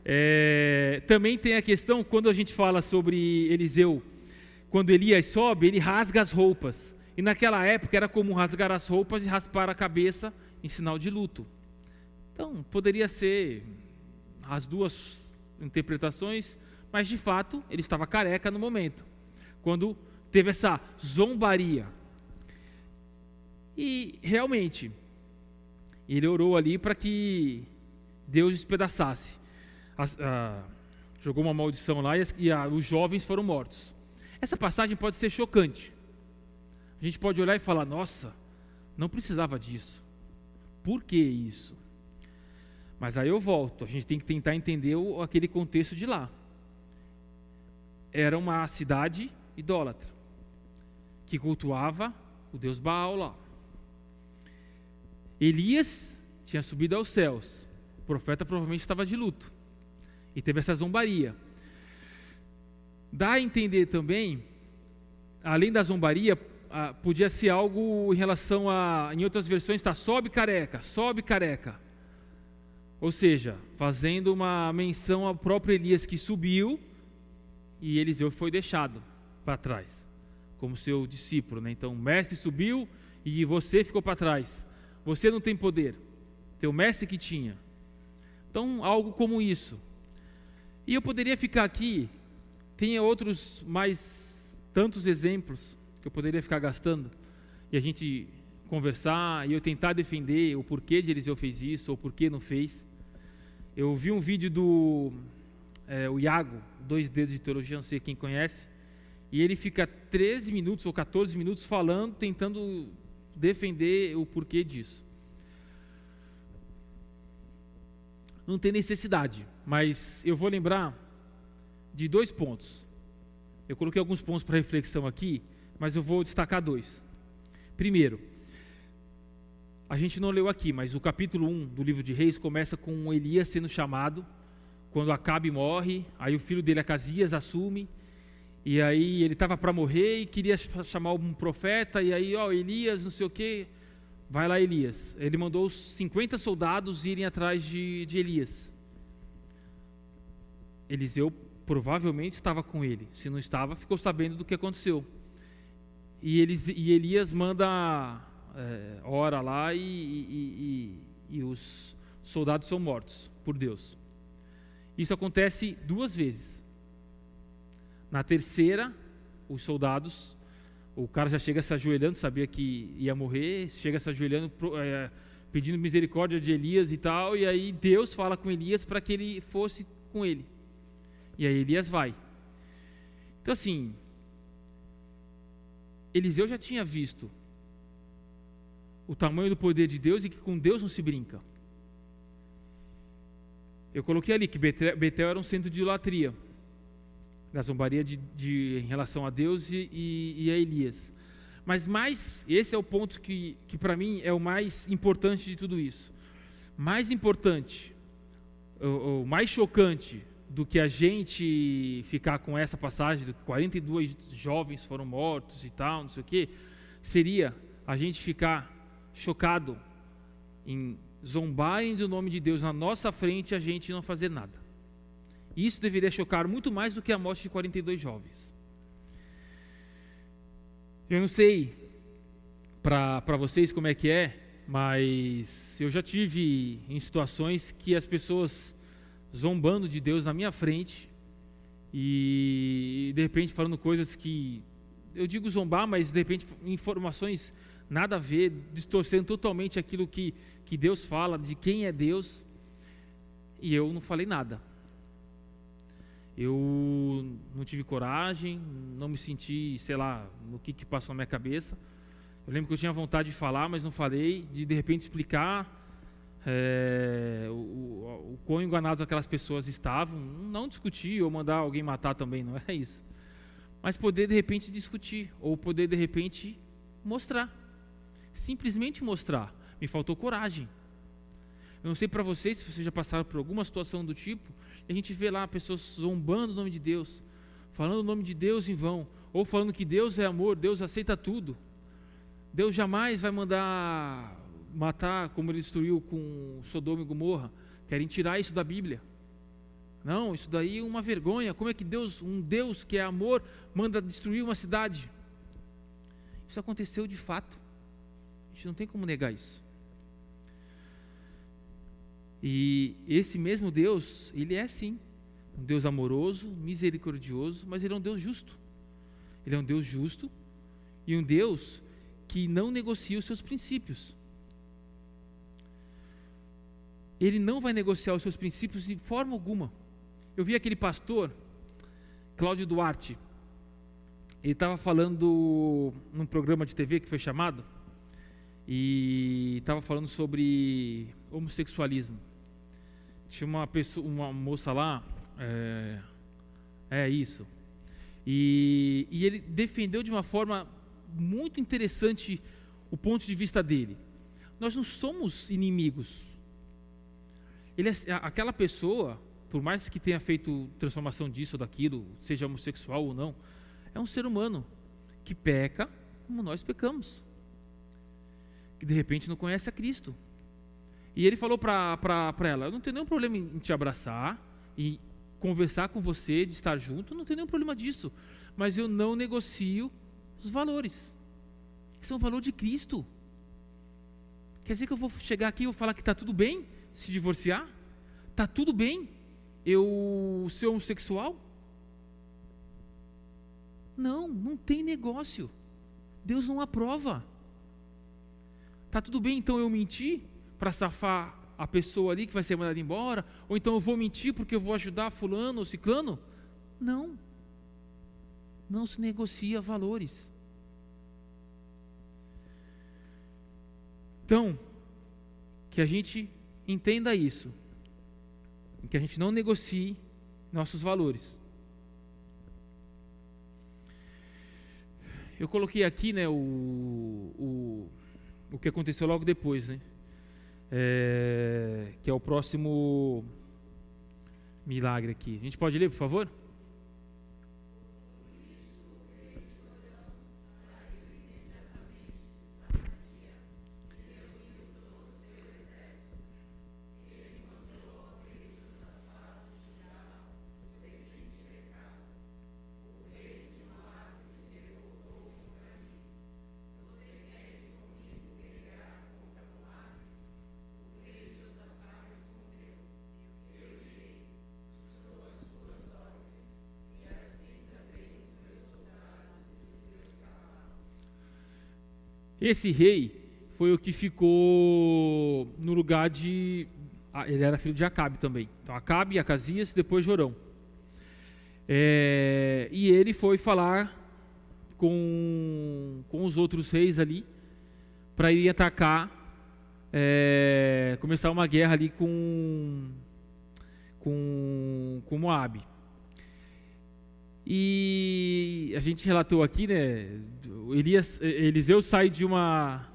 é, também tem a questão, quando a gente fala sobre Eliseu, quando Elias sobe, ele rasga as roupas. E naquela época era comum rasgar as roupas e raspar a cabeça em sinal de luto. Então, poderia ser as duas interpretações, mas de fato ele estava careca no momento, quando teve essa zombaria. E realmente, ele orou ali para que Deus despedaçasse. A, a, jogou uma maldição lá e, as, e a, os jovens foram mortos. Essa passagem pode ser chocante. A gente pode olhar e falar: nossa, não precisava disso. Por que isso? Mas aí eu volto, a gente tem que tentar entender o, aquele contexto de lá. Era uma cidade idólatra que cultuava o deus Baal lá. Elias tinha subido aos céus. O profeta provavelmente estava de luto. E teve essa zombaria. Dá a entender também, além da zombaria, podia ser algo em relação a, em outras versões está sobe careca, sobe careca. Ou seja, fazendo uma menção ao próprio Elias que subiu e Eliseu foi deixado para trás, como seu discípulo. Né? Então, o mestre subiu e você ficou para trás. Você não tem poder, teu mestre que tinha. Então, algo como isso. E eu poderia ficar aqui, tem outros mais tantos exemplos que eu poderia ficar gastando e a gente conversar e eu tentar defender o porquê de Eliseu fez isso ou porquê não fez. Eu vi um vídeo do é, o Iago, dois dedos de teologia, não sei quem conhece, e ele fica 13 minutos ou 14 minutos falando, tentando defender o porquê disso. Não tem necessidade, mas eu vou lembrar de dois pontos. Eu coloquei alguns pontos para reflexão aqui, mas eu vou destacar dois. Primeiro, a gente não leu aqui, mas o capítulo 1 do livro de Reis começa com Elias sendo chamado, quando Acabe morre, aí o filho dele, Acasias, assume, e aí ele estava para morrer e queria chamar um profeta, e aí, ó, Elias, não sei o quê, Vai lá, Elias. Ele mandou os 50 soldados irem atrás de, de Elias. Eliseu provavelmente estava com ele. Se não estava, ficou sabendo do que aconteceu. E, eles, e Elias manda é, ora lá e, e, e, e os soldados são mortos por Deus. Isso acontece duas vezes. Na terceira, os soldados o cara já chega se ajoelhando, sabia que ia morrer, chega se ajoelhando, é, pedindo misericórdia de Elias e tal, e aí Deus fala com Elias para que ele fosse com ele. E aí Elias vai. Então assim, Eliseu já tinha visto o tamanho do poder de Deus e que com Deus não se brinca. Eu coloquei ali que Betel era um centro de idolatria da zombaria de, de, em relação a Deus e, e, e, a Elias. Mas mais, esse é o ponto que, que para mim é o mais importante de tudo isso. Mais importante, o, mais chocante do que a gente ficar com essa passagem de que 42 jovens foram mortos e tal, não sei o que, seria a gente ficar chocado em zombarem do nome de Deus na nossa frente e a gente não fazer nada. Isso deveria chocar muito mais do que a morte de 42 jovens. Eu não sei para vocês como é que é, mas eu já tive em situações que as pessoas zombando de Deus na minha frente e de repente falando coisas que eu digo zombar, mas de repente informações nada a ver, distorcendo totalmente aquilo que, que Deus fala, de quem é Deus, e eu não falei nada. Eu não tive coragem, não me senti, sei lá, no que, que passou na minha cabeça. Eu lembro que eu tinha vontade de falar, mas não falei, de de repente explicar é, o, o, quão enganados aquelas pessoas estavam. Não discutir ou mandar alguém matar também, não é isso. Mas poder de repente discutir, ou poder de repente mostrar. Simplesmente mostrar. Me faltou coragem. Eu não sei para vocês se vocês já passaram por alguma situação do tipo, e a gente vê lá pessoas zombando o nome de Deus, falando o nome de Deus em vão, ou falando que Deus é amor, Deus aceita tudo. Deus jamais vai mandar matar como ele destruiu com Sodoma e Gomorra. Querem tirar isso da Bíblia. Não, isso daí é uma vergonha. Como é que Deus, um Deus que é amor, manda destruir uma cidade? Isso aconteceu de fato. A gente não tem como negar isso. E esse mesmo Deus, ele é sim um Deus amoroso, misericordioso, mas ele é um Deus justo. Ele é um Deus justo e um Deus que não negocia os seus princípios. Ele não vai negociar os seus princípios de forma alguma. Eu vi aquele pastor, Cláudio Duarte, ele estava falando num programa de TV que foi chamado, e estava falando sobre homossexualismo. Tinha uma pessoa, uma moça lá, é, é isso. E, e ele defendeu de uma forma muito interessante o ponto de vista dele. Nós não somos inimigos. Ele é, aquela pessoa, por mais que tenha feito transformação disso ou daquilo, seja homossexual ou não, é um ser humano que peca como nós pecamos. Que de repente não conhece a Cristo. E ele falou para ela: Eu não tenho nenhum problema em te abraçar e conversar com você, de estar junto, não tem nenhum problema disso. Mas eu não negocio os valores. Esse é um valor de Cristo. Quer dizer que eu vou chegar aqui e vou falar que está tudo bem se divorciar? Está tudo bem eu ser homossexual? Não, não tem negócio. Deus não aprova. Está tudo bem então eu mentir para safar a pessoa ali que vai ser mandada embora? Ou então eu vou mentir porque eu vou ajudar fulano ou ciclano? Não. Não se negocia valores. Então, que a gente entenda isso. Que a gente não negocie nossos valores. Eu coloquei aqui né, o, o, o que aconteceu logo depois, né? É, que é o próximo milagre aqui. A gente pode ler, por favor? Esse rei foi o que ficou no lugar de. Ele era filho de Acabe também. Então, Acabe, Acasias, depois Jorão. É, e ele foi falar com, com os outros reis ali para ir atacar, é, começar uma guerra ali com, com, com Moab. E a gente relatou aqui, né? Elias, Eliseu sai de uma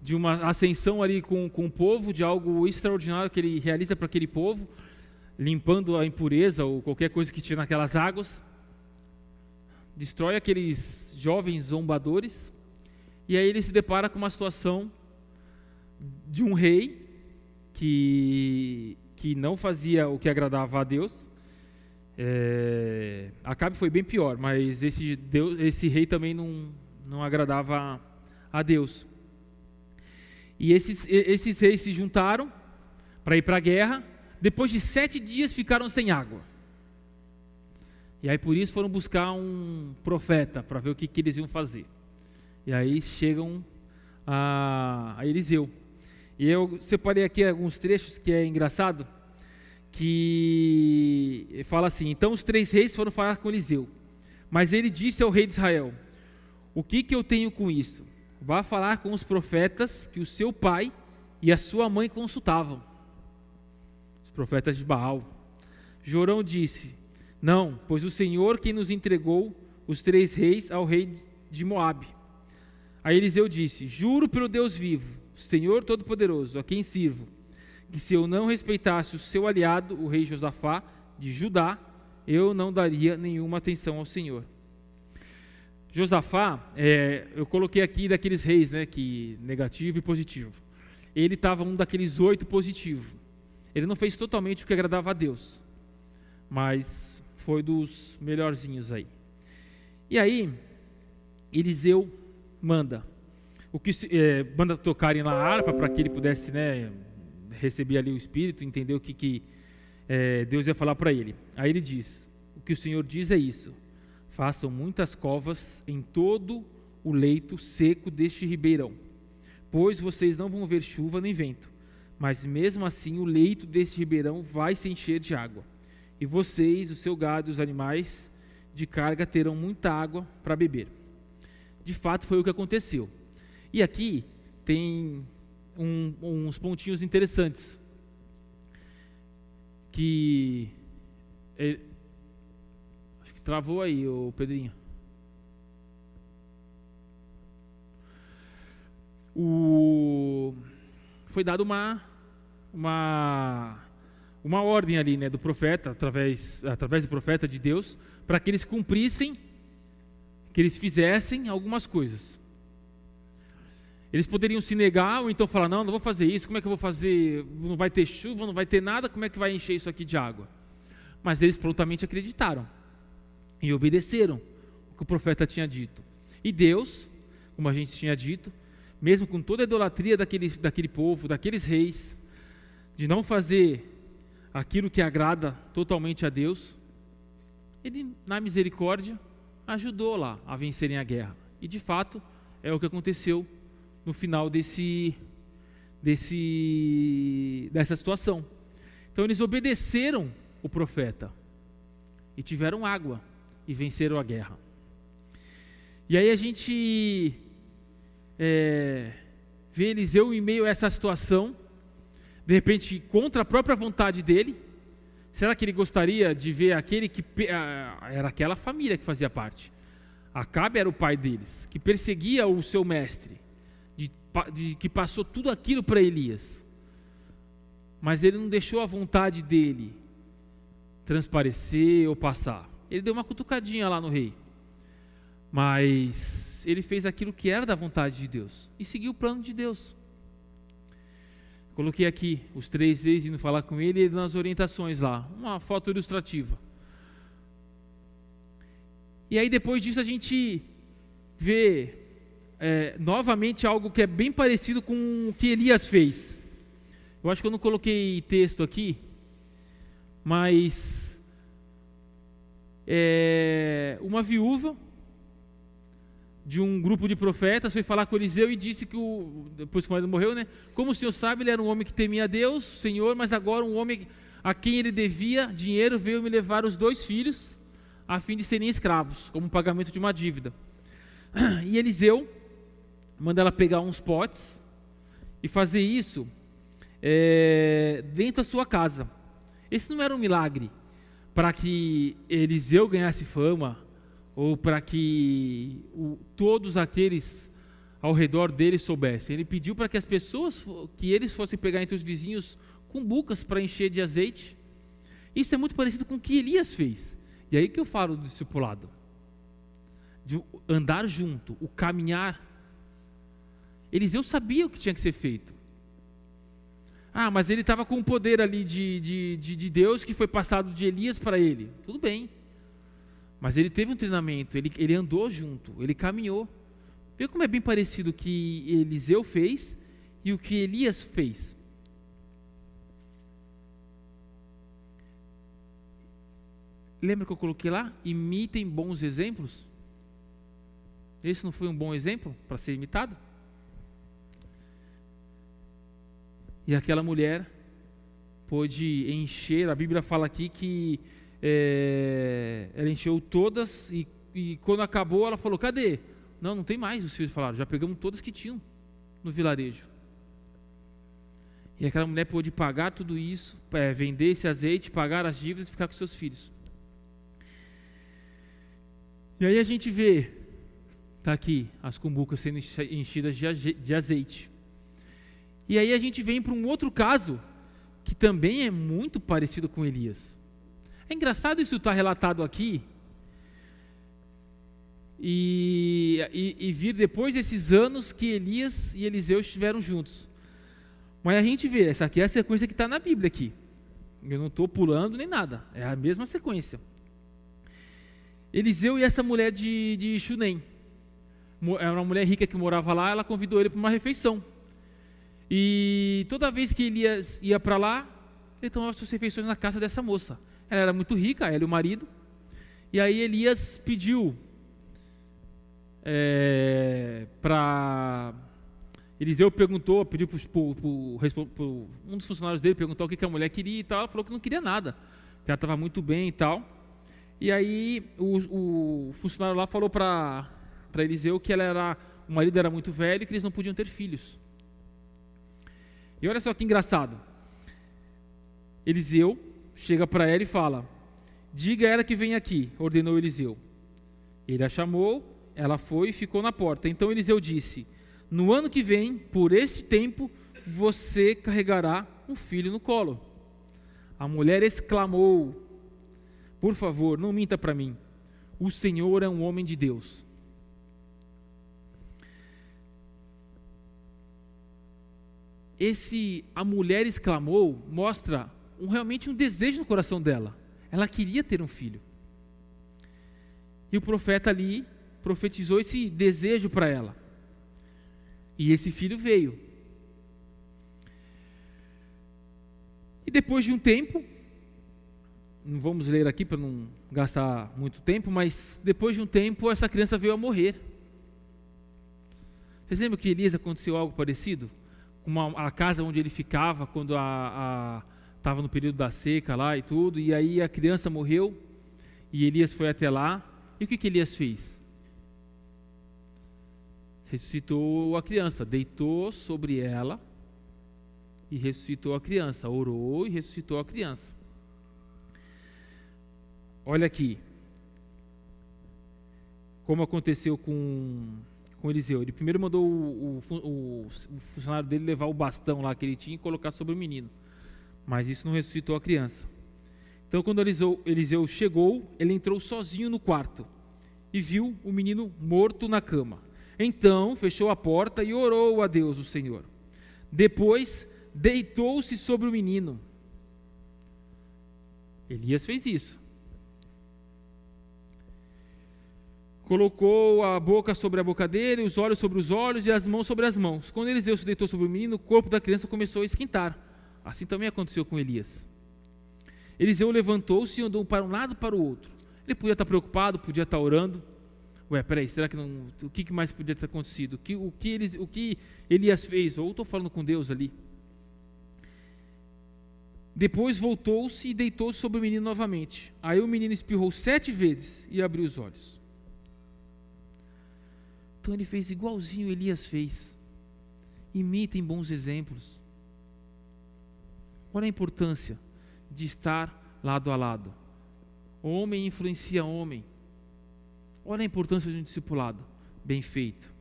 de uma ascensão ali com, com o povo, de algo extraordinário que ele realiza para aquele povo, limpando a impureza ou qualquer coisa que tinha naquelas águas. Destrói aqueles jovens zombadores. E aí ele se depara com uma situação de um rei que, que não fazia o que agradava a Deus é, Acabe foi bem pior, mas esse, Deus, esse rei também não, não agradava a Deus. E esses, esses reis se juntaram para ir para a guerra. Depois de sete dias ficaram sem água. E aí por isso foram buscar um profeta para ver o que, que eles iam fazer. E aí chegam a, a Eliseu. E eu separei aqui alguns trechos que é engraçado que fala assim: Então os três reis foram falar com Eliseu. Mas ele disse ao rei de Israel: O que, que eu tenho com isso? Vá falar com os profetas que o seu pai e a sua mãe consultavam. Os profetas de Baal. Jorão disse: Não, pois o Senhor quem nos entregou os três reis ao rei de Moabe. Aí Eliseu disse: Juro pelo Deus vivo, Senhor Todo-Poderoso, a quem sirvo que se eu não respeitasse o seu aliado, o rei Josafá de Judá, eu não daria nenhuma atenção ao Senhor. Josafá, é, eu coloquei aqui daqueles reis, né, que negativo e positivo. Ele estava um daqueles oito positivo. Ele não fez totalmente o que agradava a Deus, mas foi dos melhorzinhos aí. E aí, Eliseu manda o que é, manda tocarem na harpa para que ele pudesse, né, receber ali o Espírito, entender o que, que é, Deus ia falar para ele. Aí ele diz: O que o Senhor diz é isso: façam muitas covas em todo o leito seco deste ribeirão, pois vocês não vão ver chuva nem vento, mas mesmo assim o leito deste ribeirão vai se encher de água. e vocês, o seu gado e os animais de carga terão muita água para beber. De fato, foi o que aconteceu. E aqui tem um, uns pontinhos interessantes que é, acho que travou aí o Pedrinho. O, foi dado uma uma uma ordem ali, né, do profeta através através do profeta de Deus para que eles cumprissem, que eles fizessem algumas coisas. Eles poderiam se negar ou então falar: não, não vou fazer isso, como é que eu vou fazer? Não vai ter chuva, não vai ter nada, como é que vai encher isso aqui de água? Mas eles prontamente acreditaram e obedeceram o que o profeta tinha dito. E Deus, como a gente tinha dito, mesmo com toda a idolatria daquele, daquele povo, daqueles reis, de não fazer aquilo que agrada totalmente a Deus, ele, na misericórdia, ajudou lá a vencerem a guerra. E de fato, é o que aconteceu no final desse, desse, dessa situação. Então eles obedeceram o profeta e tiveram água e venceram a guerra. E aí a gente é, vê Eliseu em meio a essa situação, de repente contra a própria vontade dele. Será que ele gostaria de ver aquele que era aquela família que fazia parte? Acabe era o pai deles, que perseguia o seu mestre de, que passou tudo aquilo para Elias. Mas ele não deixou a vontade dele transparecer ou passar. Ele deu uma cutucadinha lá no rei. Mas ele fez aquilo que era da vontade de Deus e seguiu o plano de Deus. Coloquei aqui os três reis indo falar com ele e dando as orientações lá, uma foto ilustrativa. E aí depois disso a gente vê é, novamente algo que é bem parecido com o que Elias fez. Eu acho que eu não coloquei texto aqui, mas é, uma viúva de um grupo de profetas foi falar com Eliseu e disse que o, depois que o marido morreu, né? Como o senhor sabe, ele era um homem que temia Deus, Senhor, mas agora um homem a quem ele devia dinheiro veio me levar os dois filhos a fim de serem escravos, como pagamento de uma dívida. E Eliseu manda ela pegar uns potes e fazer isso é, dentro da sua casa. Esse não era um milagre para que Eliseu ganhasse fama ou para que o, todos aqueles ao redor dele soubessem. Ele pediu para que as pessoas, que eles fossem pegar entre os vizinhos cumbucas para encher de azeite. Isso é muito parecido com o que Elias fez. E aí que eu falo do discipulado. De andar junto, o caminhar Eliseu sabia o que tinha que ser feito. Ah, mas ele estava com o poder ali de, de, de, de, Deus que foi passado de Elias para ele. Tudo bem. Mas ele teve um treinamento, ele, ele andou junto, ele caminhou. Vê como é bem parecido o que Eliseu fez e o que Elias fez. Lembra que eu coloquei lá? Imitem bons exemplos? Esse não foi um bom exemplo para ser imitado? E aquela mulher pôde encher, a Bíblia fala aqui que é, ela encheu todas e, e, quando acabou ela falou: cadê? Não, não tem mais, os filhos falaram, já pegamos todas que tinham no vilarejo. E aquela mulher pôde pagar tudo isso, é, vender esse azeite, pagar as dívidas e ficar com seus filhos. E aí a gente vê, está aqui, as cumbucas sendo enchidas de azeite. E aí a gente vem para um outro caso que também é muito parecido com Elias. É engraçado isso estar relatado aqui e, e, e, vir depois desses anos que Elias e Eliseu estiveram juntos. Mas a gente vê, essa aqui é a sequência que está na Bíblia aqui. Eu não estou pulando nem nada, é a mesma sequência. Eliseu e essa mulher de, de Shunem. Era uma mulher rica que morava lá, ela convidou ele para uma refeição. E toda vez que Elias ia para lá, ele tomava suas refeições na casa dessa moça. Ela era muito rica, ela e o marido. E aí Elias pediu é, para. Eliseu perguntou, pediu para um dos funcionários dele, perguntou o que, que a mulher queria e tal. Ela falou que não queria nada. que ela estava muito bem e tal. E aí o, o funcionário lá falou para Eliseu que ela era, o marido era muito velho e que eles não podiam ter filhos. E olha só que engraçado. Eliseu chega para ela e fala: Diga a ela que vem aqui, ordenou Eliseu. Ele a chamou, ela foi e ficou na porta. Então Eliseu disse: No ano que vem, por este tempo, você carregará um filho no colo. A mulher exclamou: Por favor, não minta para mim. O Senhor é um homem de Deus. Esse a mulher exclamou mostra um, realmente um desejo no coração dela. Ela queria ter um filho. E o profeta ali profetizou esse desejo para ela. E esse filho veio. E depois de um tempo, não vamos ler aqui para não gastar muito tempo, mas depois de um tempo essa criança veio a morrer. Vocês lembram que Elias aconteceu algo parecido? Com a casa onde ele ficava quando estava no período da seca lá e tudo, e aí a criança morreu e Elias foi até lá. E o que, que Elias fez? Ressuscitou a criança, deitou sobre ela e ressuscitou a criança, orou e ressuscitou a criança. Olha aqui, como aconteceu com, com Eliseu. Ele primeiro mandou o, o, o, funcionário dele levar o bastão lá que ele tinha e colocar sobre o menino, mas isso não ressuscitou a criança. Então, quando Eliseu, Eliseu chegou, ele entrou sozinho no quarto e viu o menino morto na cama. Então, fechou a porta e orou a Deus, o Senhor. Depois, deitou-se sobre o menino. Elias fez isso. Colocou a boca sobre a boca dele, os olhos sobre os olhos e as mãos sobre as mãos. Quando Eliseu se deitou sobre o menino, o corpo da criança começou a esquentar. Assim também aconteceu com Elias. Eliseu levantou-se e andou para um lado para o outro. Ele podia estar preocupado, podia estar orando. Ué, peraí, será que não. O que mais podia ter acontecido? O que, o que, eles, o que Elias fez? Ou estou falando com Deus ali? Depois voltou-se e deitou-se sobre o menino novamente. Aí o menino espirrou sete vezes e abriu os olhos. Então ele fez igualzinho Elias fez. Imitem bons exemplos. Olha a importância de estar lado a lado. Homem influencia homem. Olha a importância de um discipulado bem feito.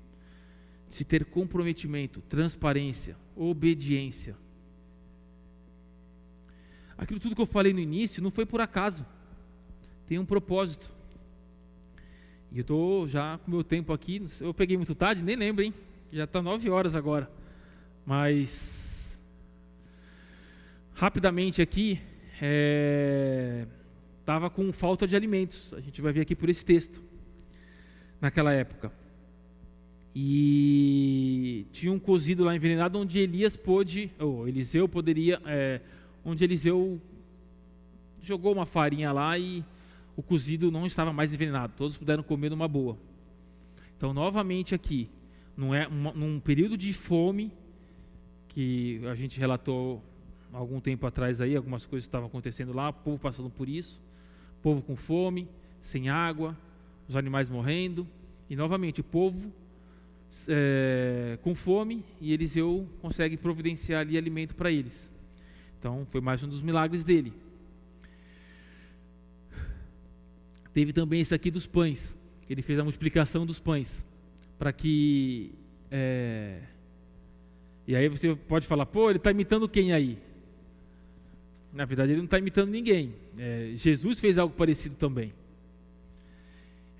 De se ter comprometimento, transparência, obediência. Aquilo tudo que eu falei no início não foi por acaso. Tem um propósito. E eu estou já com meu tempo aqui. Eu peguei muito tarde, nem lembro, hein? Já está nove horas agora. Mas rapidamente aqui, estava é, com falta de alimentos. A gente vai ver aqui por esse texto. Naquela época. E tinha um cozido lá envenenado onde Elias pôde, ou Eliseu poderia é, onde Eliseu jogou uma farinha lá e o cozido não estava mais envenenado, todos puderam comer numa boa. Então, novamente aqui, não é um, num período de fome que a gente relatou algum tempo atrás aí, algumas coisas estavam acontecendo lá, o povo passando por isso, povo com fome, sem água, os animais morrendo, e novamente o povo é, com fome e Eliseu consegue providenciar ali alimento para eles. Então, foi mais um dos milagres dele. Teve também esse aqui dos pães. Ele fez a multiplicação dos pães. Para que. É... E aí você pode falar, pô, ele está imitando quem aí? Na verdade, ele não está imitando ninguém. É, Jesus fez algo parecido também.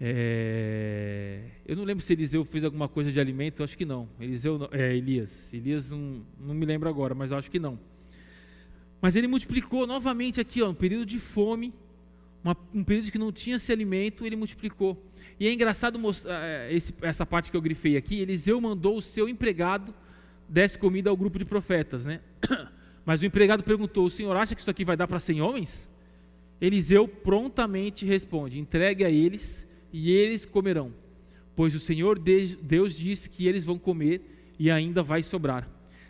É, eu não lembro se Eliseu fez alguma coisa de alimento, acho que não. Eliseu, é, Elias. Elias não, não me lembro agora, mas acho que não. Mas ele multiplicou novamente aqui, ó, um período de fome, uma, um período que não tinha esse alimento, ele multiplicou. E é engraçado mostrar, é, esse, essa parte que eu grifei aqui, Eliseu mandou o seu empregado desse comida ao grupo de profetas, né? Mas o empregado perguntou: O senhor acha que isso aqui vai dar para 100 homens? Eliseu prontamente responde: Entregue a eles e eles comerão, pois o Senhor Deus disse que eles vão comer e ainda vai sobrar.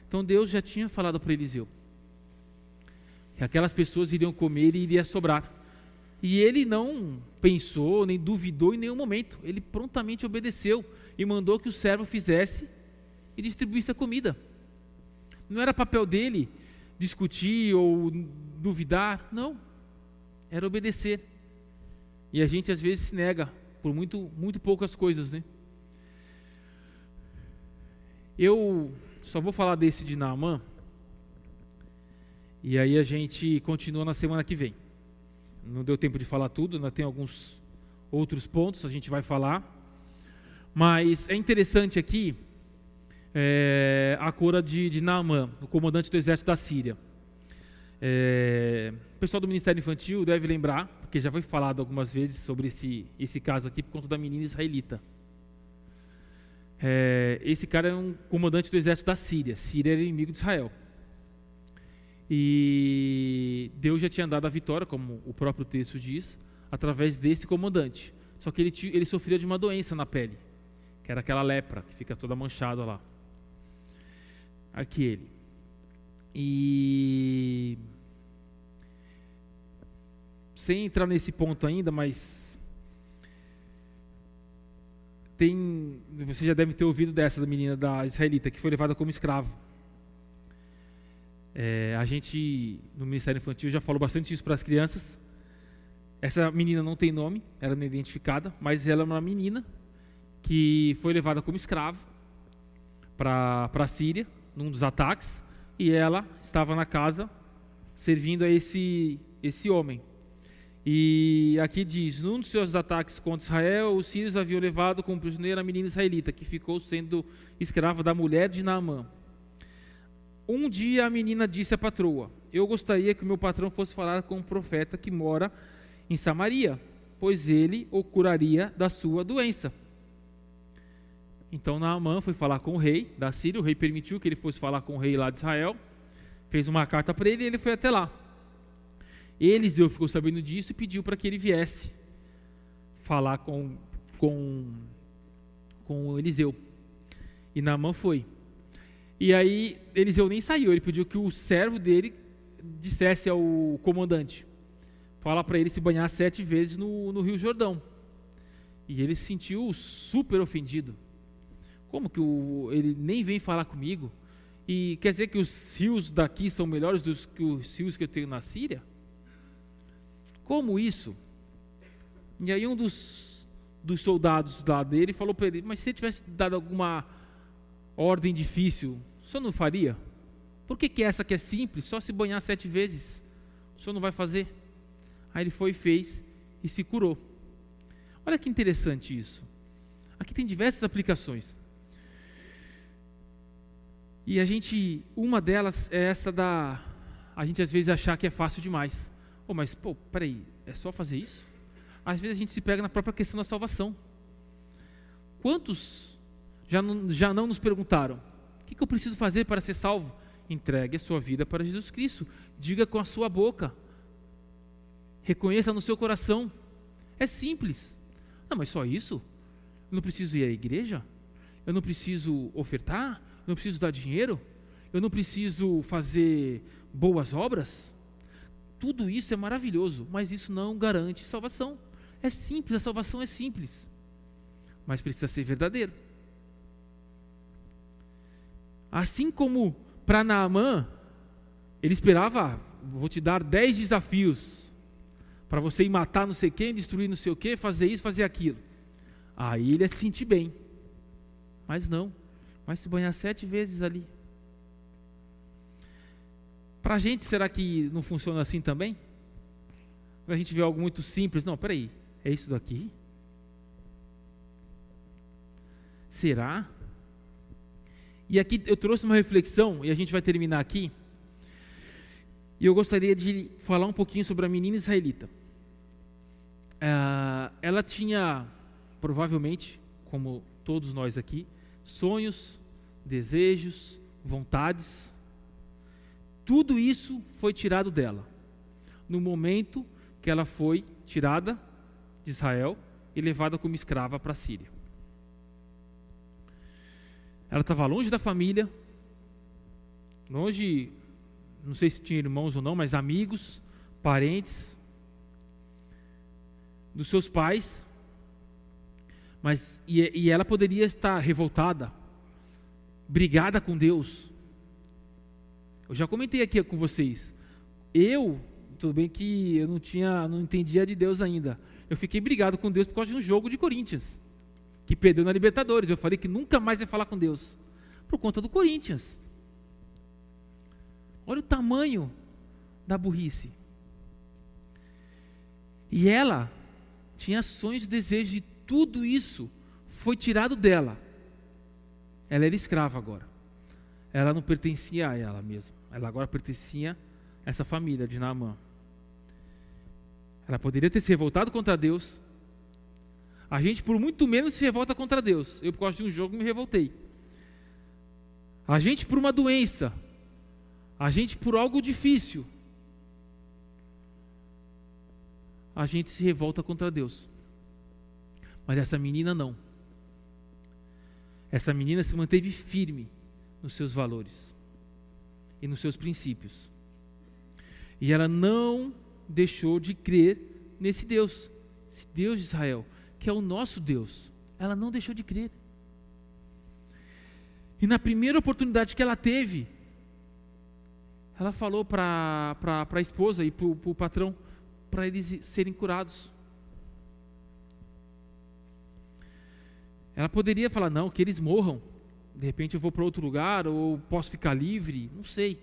Então Deus já tinha falado para Eliseu que aquelas pessoas iriam comer e iria sobrar. E ele não pensou, nem duvidou em nenhum momento. Ele prontamente obedeceu e mandou que o servo fizesse e distribuísse a comida. Não era papel dele discutir ou duvidar, não. Era obedecer. E a gente às vezes se nega por muito, muito poucas coisas, né? Eu só vou falar desse de Naamã. E aí a gente continua na semana que vem. Não deu tempo de falar tudo, ainda tem alguns outros pontos, a gente vai falar. Mas é interessante aqui é, a cura de, de Naamã, o comandante do exército da Síria. É, o pessoal do Ministério Infantil deve lembrar, porque já foi falado algumas vezes sobre esse, esse caso aqui por conta da menina israelita. É, esse cara era um comandante do exército da Síria. Síria era inimigo de Israel. E Deus já tinha dado a vitória, como o próprio texto diz, através desse comandante. Só que ele, ele sofria de uma doença na pele, que era aquela lepra, que fica toda manchada lá. Aquele. E. Sem entrar nesse ponto ainda, mas. Tem. Você já deve ter ouvido dessa da menina da israelita que foi levada como escravo. É, a gente, no Ministério Infantil, já falou bastante isso para as crianças. Essa menina não tem nome, ela não é identificada, mas ela é uma menina que foi levada como escravo para a Síria, num dos ataques, e ela estava na casa servindo a esse, esse homem. E aqui diz: num dos seus ataques contra Israel, os sírios haviam levado como prisioneira a menina israelita, que ficou sendo escrava da mulher de Naamã. Um dia a menina disse à patroa: Eu gostaria que o meu patrão fosse falar com um profeta que mora em Samaria, pois ele o curaria da sua doença. Então Naamã foi falar com o rei da Síria, o rei permitiu que ele fosse falar com o rei lá de Israel, fez uma carta para ele e ele foi até lá. Eliseu ficou sabendo disso e pediu para que ele viesse falar com, com, com Eliseu. E Naamã foi. E aí Eliseu nem saiu, ele pediu que o servo dele dissesse ao comandante, fala para ele se banhar sete vezes no, no Rio Jordão. E ele se sentiu super ofendido. Como que o, ele nem vem falar comigo? E quer dizer que os rios daqui são melhores do que os rios que eu tenho na Síria? Como isso? E aí um dos, dos soldados lá dele falou para ele, mas se ele tivesse dado alguma ordem difícil, senhor não faria? Por que, que essa que é simples, só se banhar sete vezes, o senhor não vai fazer? Aí ele foi e fez e se curou. Olha que interessante isso. Aqui tem diversas aplicações. E a gente, uma delas é essa da, a gente às vezes achar que é fácil demais. Oh, mas, pô, peraí, é só fazer isso? Às vezes a gente se pega na própria questão da salvação. Quantos já não, já não nos perguntaram, que, que eu preciso fazer para ser salvo? Entregue a sua vida para Jesus Cristo. Diga com a sua boca. Reconheça no seu coração. É simples. Não, mas só isso? Eu não preciso ir à igreja? Eu não preciso ofertar? Eu não preciso dar dinheiro? Eu não preciso fazer boas obras? Tudo isso é maravilhoso, mas isso não garante salvação. É simples, a salvação é simples, mas precisa ser verdadeiro. Assim como para Naamã, ele esperava, vou te dar dez desafios para você ir matar não sei quem, destruir não sei o que, fazer isso, fazer aquilo. Aí ele ia se sentir bem. Mas não, vai se banhar sete vezes ali. Para a gente, será que não funciona assim também? Quando a gente vê algo muito simples, não, peraí, é isso daqui? Será? E aqui eu trouxe uma reflexão, e a gente vai terminar aqui. E eu gostaria de falar um pouquinho sobre a menina israelita. Uh, ela tinha, provavelmente, como todos nós aqui, sonhos, desejos, vontades. Tudo isso foi tirado dela no momento que ela foi tirada de Israel e levada como escrava para a Síria. Ela estava longe da família, longe não sei se tinha irmãos ou não, mas amigos, parentes, dos seus pais, mas e, e ela poderia estar revoltada, brigada com Deus. Eu já comentei aqui com vocês. Eu, tudo bem que eu não tinha, não entendia de Deus ainda. Eu fiquei brigado com Deus por causa de um jogo de Corinthians, que perdeu na Libertadores. Eu falei que nunca mais ia falar com Deus por conta do Corinthians. Olha o tamanho da burrice. E ela tinha sonhos e desejos de tudo isso foi tirado dela. Ela era escrava agora. Ela não pertencia a ela mesma. Ela agora pertencia a essa família de Naamã. Ela poderia ter se revoltado contra Deus. A gente, por muito menos, se revolta contra Deus. Eu, por causa de um jogo, me revoltei. A gente, por uma doença. A gente, por algo difícil. A gente se revolta contra Deus. Mas essa menina não. Essa menina se manteve firme nos seus valores e nos seus princípios. E ela não deixou de crer nesse Deus, esse Deus de Israel, que é o nosso Deus. Ela não deixou de crer. E na primeira oportunidade que ela teve, ela falou para a esposa e para o patrão, para eles serem curados. Ela poderia falar, não, que eles morram. De repente eu vou para outro lugar, ou posso ficar livre, não sei.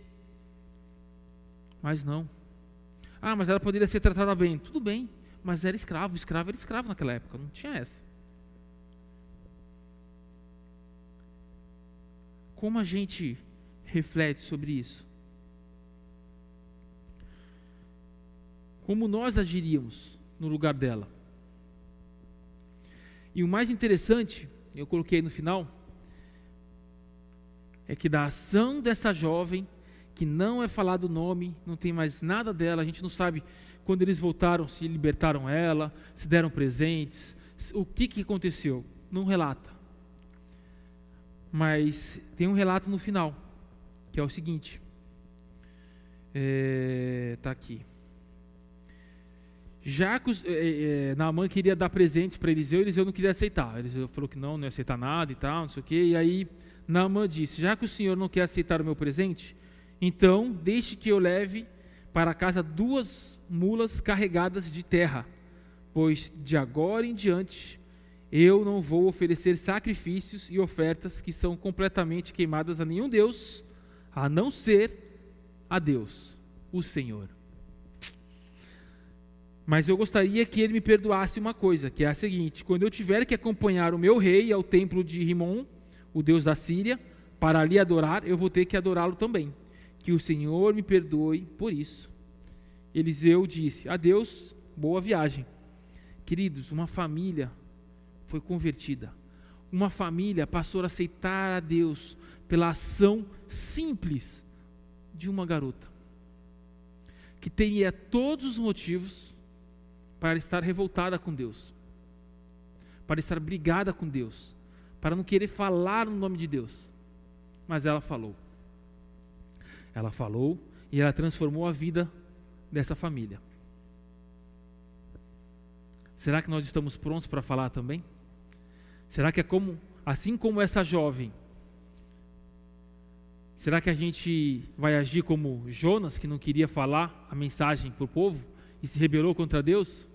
Mas não. Ah, mas ela poderia ser tratada bem. Tudo bem, mas era escravo. Escravo era escravo naquela época, não tinha essa. Como a gente reflete sobre isso? Como nós agiríamos no lugar dela? E o mais interessante, eu coloquei no final, é que da ação dessa jovem, que não é falado o nome, não tem mais nada dela, a gente não sabe quando eles voltaram, se libertaram ela, se deram presentes, o que, que aconteceu, não relata. Mas tem um relato no final, que é o seguinte, está é, tá aqui. Já que é, é, Naaman queria dar presentes para Eliseu, Eliseu não queria aceitar. Eliseu falou que não, não ia aceitar nada e tal, não sei o quê. E aí Naaman disse: Já que o senhor não quer aceitar o meu presente, então deixe que eu leve para casa duas mulas carregadas de terra, pois de agora em diante eu não vou oferecer sacrifícios e ofertas que são completamente queimadas a nenhum Deus, a não ser a Deus, o Senhor. Mas eu gostaria que ele me perdoasse uma coisa, que é a seguinte: quando eu tiver que acompanhar o meu rei ao templo de Rimon, o deus da Síria, para ali adorar, eu vou ter que adorá-lo também. Que o Senhor me perdoe por isso. Eliseu disse: Adeus, boa viagem. Queridos, uma família foi convertida. Uma família passou a aceitar a Deus pela ação simples de uma garota que tinha todos os motivos para estar revoltada com Deus, para estar brigada com Deus, para não querer falar no nome de Deus. Mas ela falou. Ela falou e ela transformou a vida dessa família. Será que nós estamos prontos para falar também? Será que é como, assim como essa jovem, será que a gente vai agir como Jonas, que não queria falar a mensagem para o povo e se rebelou contra Deus?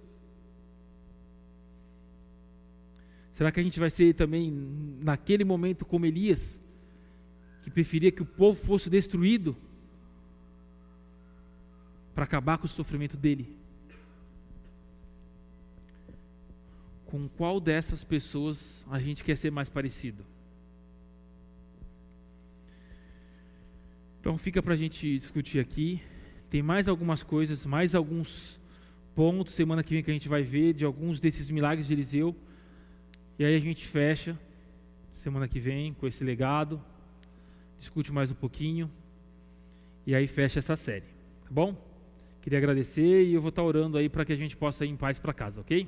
Será que a gente vai ser também, naquele momento, como Elias, que preferia que o povo fosse destruído para acabar com o sofrimento dele? Com qual dessas pessoas a gente quer ser mais parecido? Então fica para a gente discutir aqui. Tem mais algumas coisas, mais alguns pontos semana que vem que a gente vai ver de alguns desses milagres de Eliseu. E aí a gente fecha semana que vem com esse legado, discute mais um pouquinho e aí fecha essa série, tá bom? Queria agradecer e eu vou estar orando aí para que a gente possa ir em paz para casa, ok?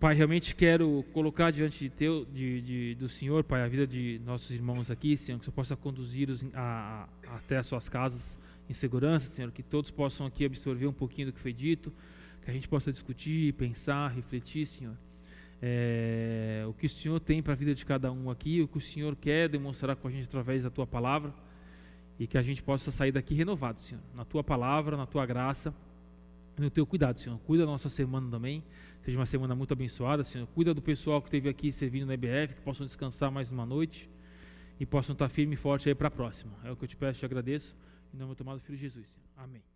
Pai, realmente quero colocar diante de teu, de, de, do Senhor, Pai, a vida de nossos irmãos aqui, Senhor, que você possa conduzi-los até as suas casas em segurança, Senhor, que todos possam aqui absorver um pouquinho do que foi dito, que a gente possa discutir, pensar, refletir, Senhor. É, o que o Senhor tem para a vida de cada um aqui, o que o Senhor quer demonstrar com a gente através da Tua palavra, e que a gente possa sair daqui renovado, Senhor, na Tua palavra, na Tua graça, no Teu cuidado, Senhor. Cuida da nossa semana também, seja uma semana muito abençoada, Senhor. Cuida do pessoal que esteve aqui servindo na EBF, que possam descansar mais uma noite e possam estar firme e forte aí para a próxima. É o que eu te peço e te agradeço. Em nome do tomado Filho Jesus. Amém.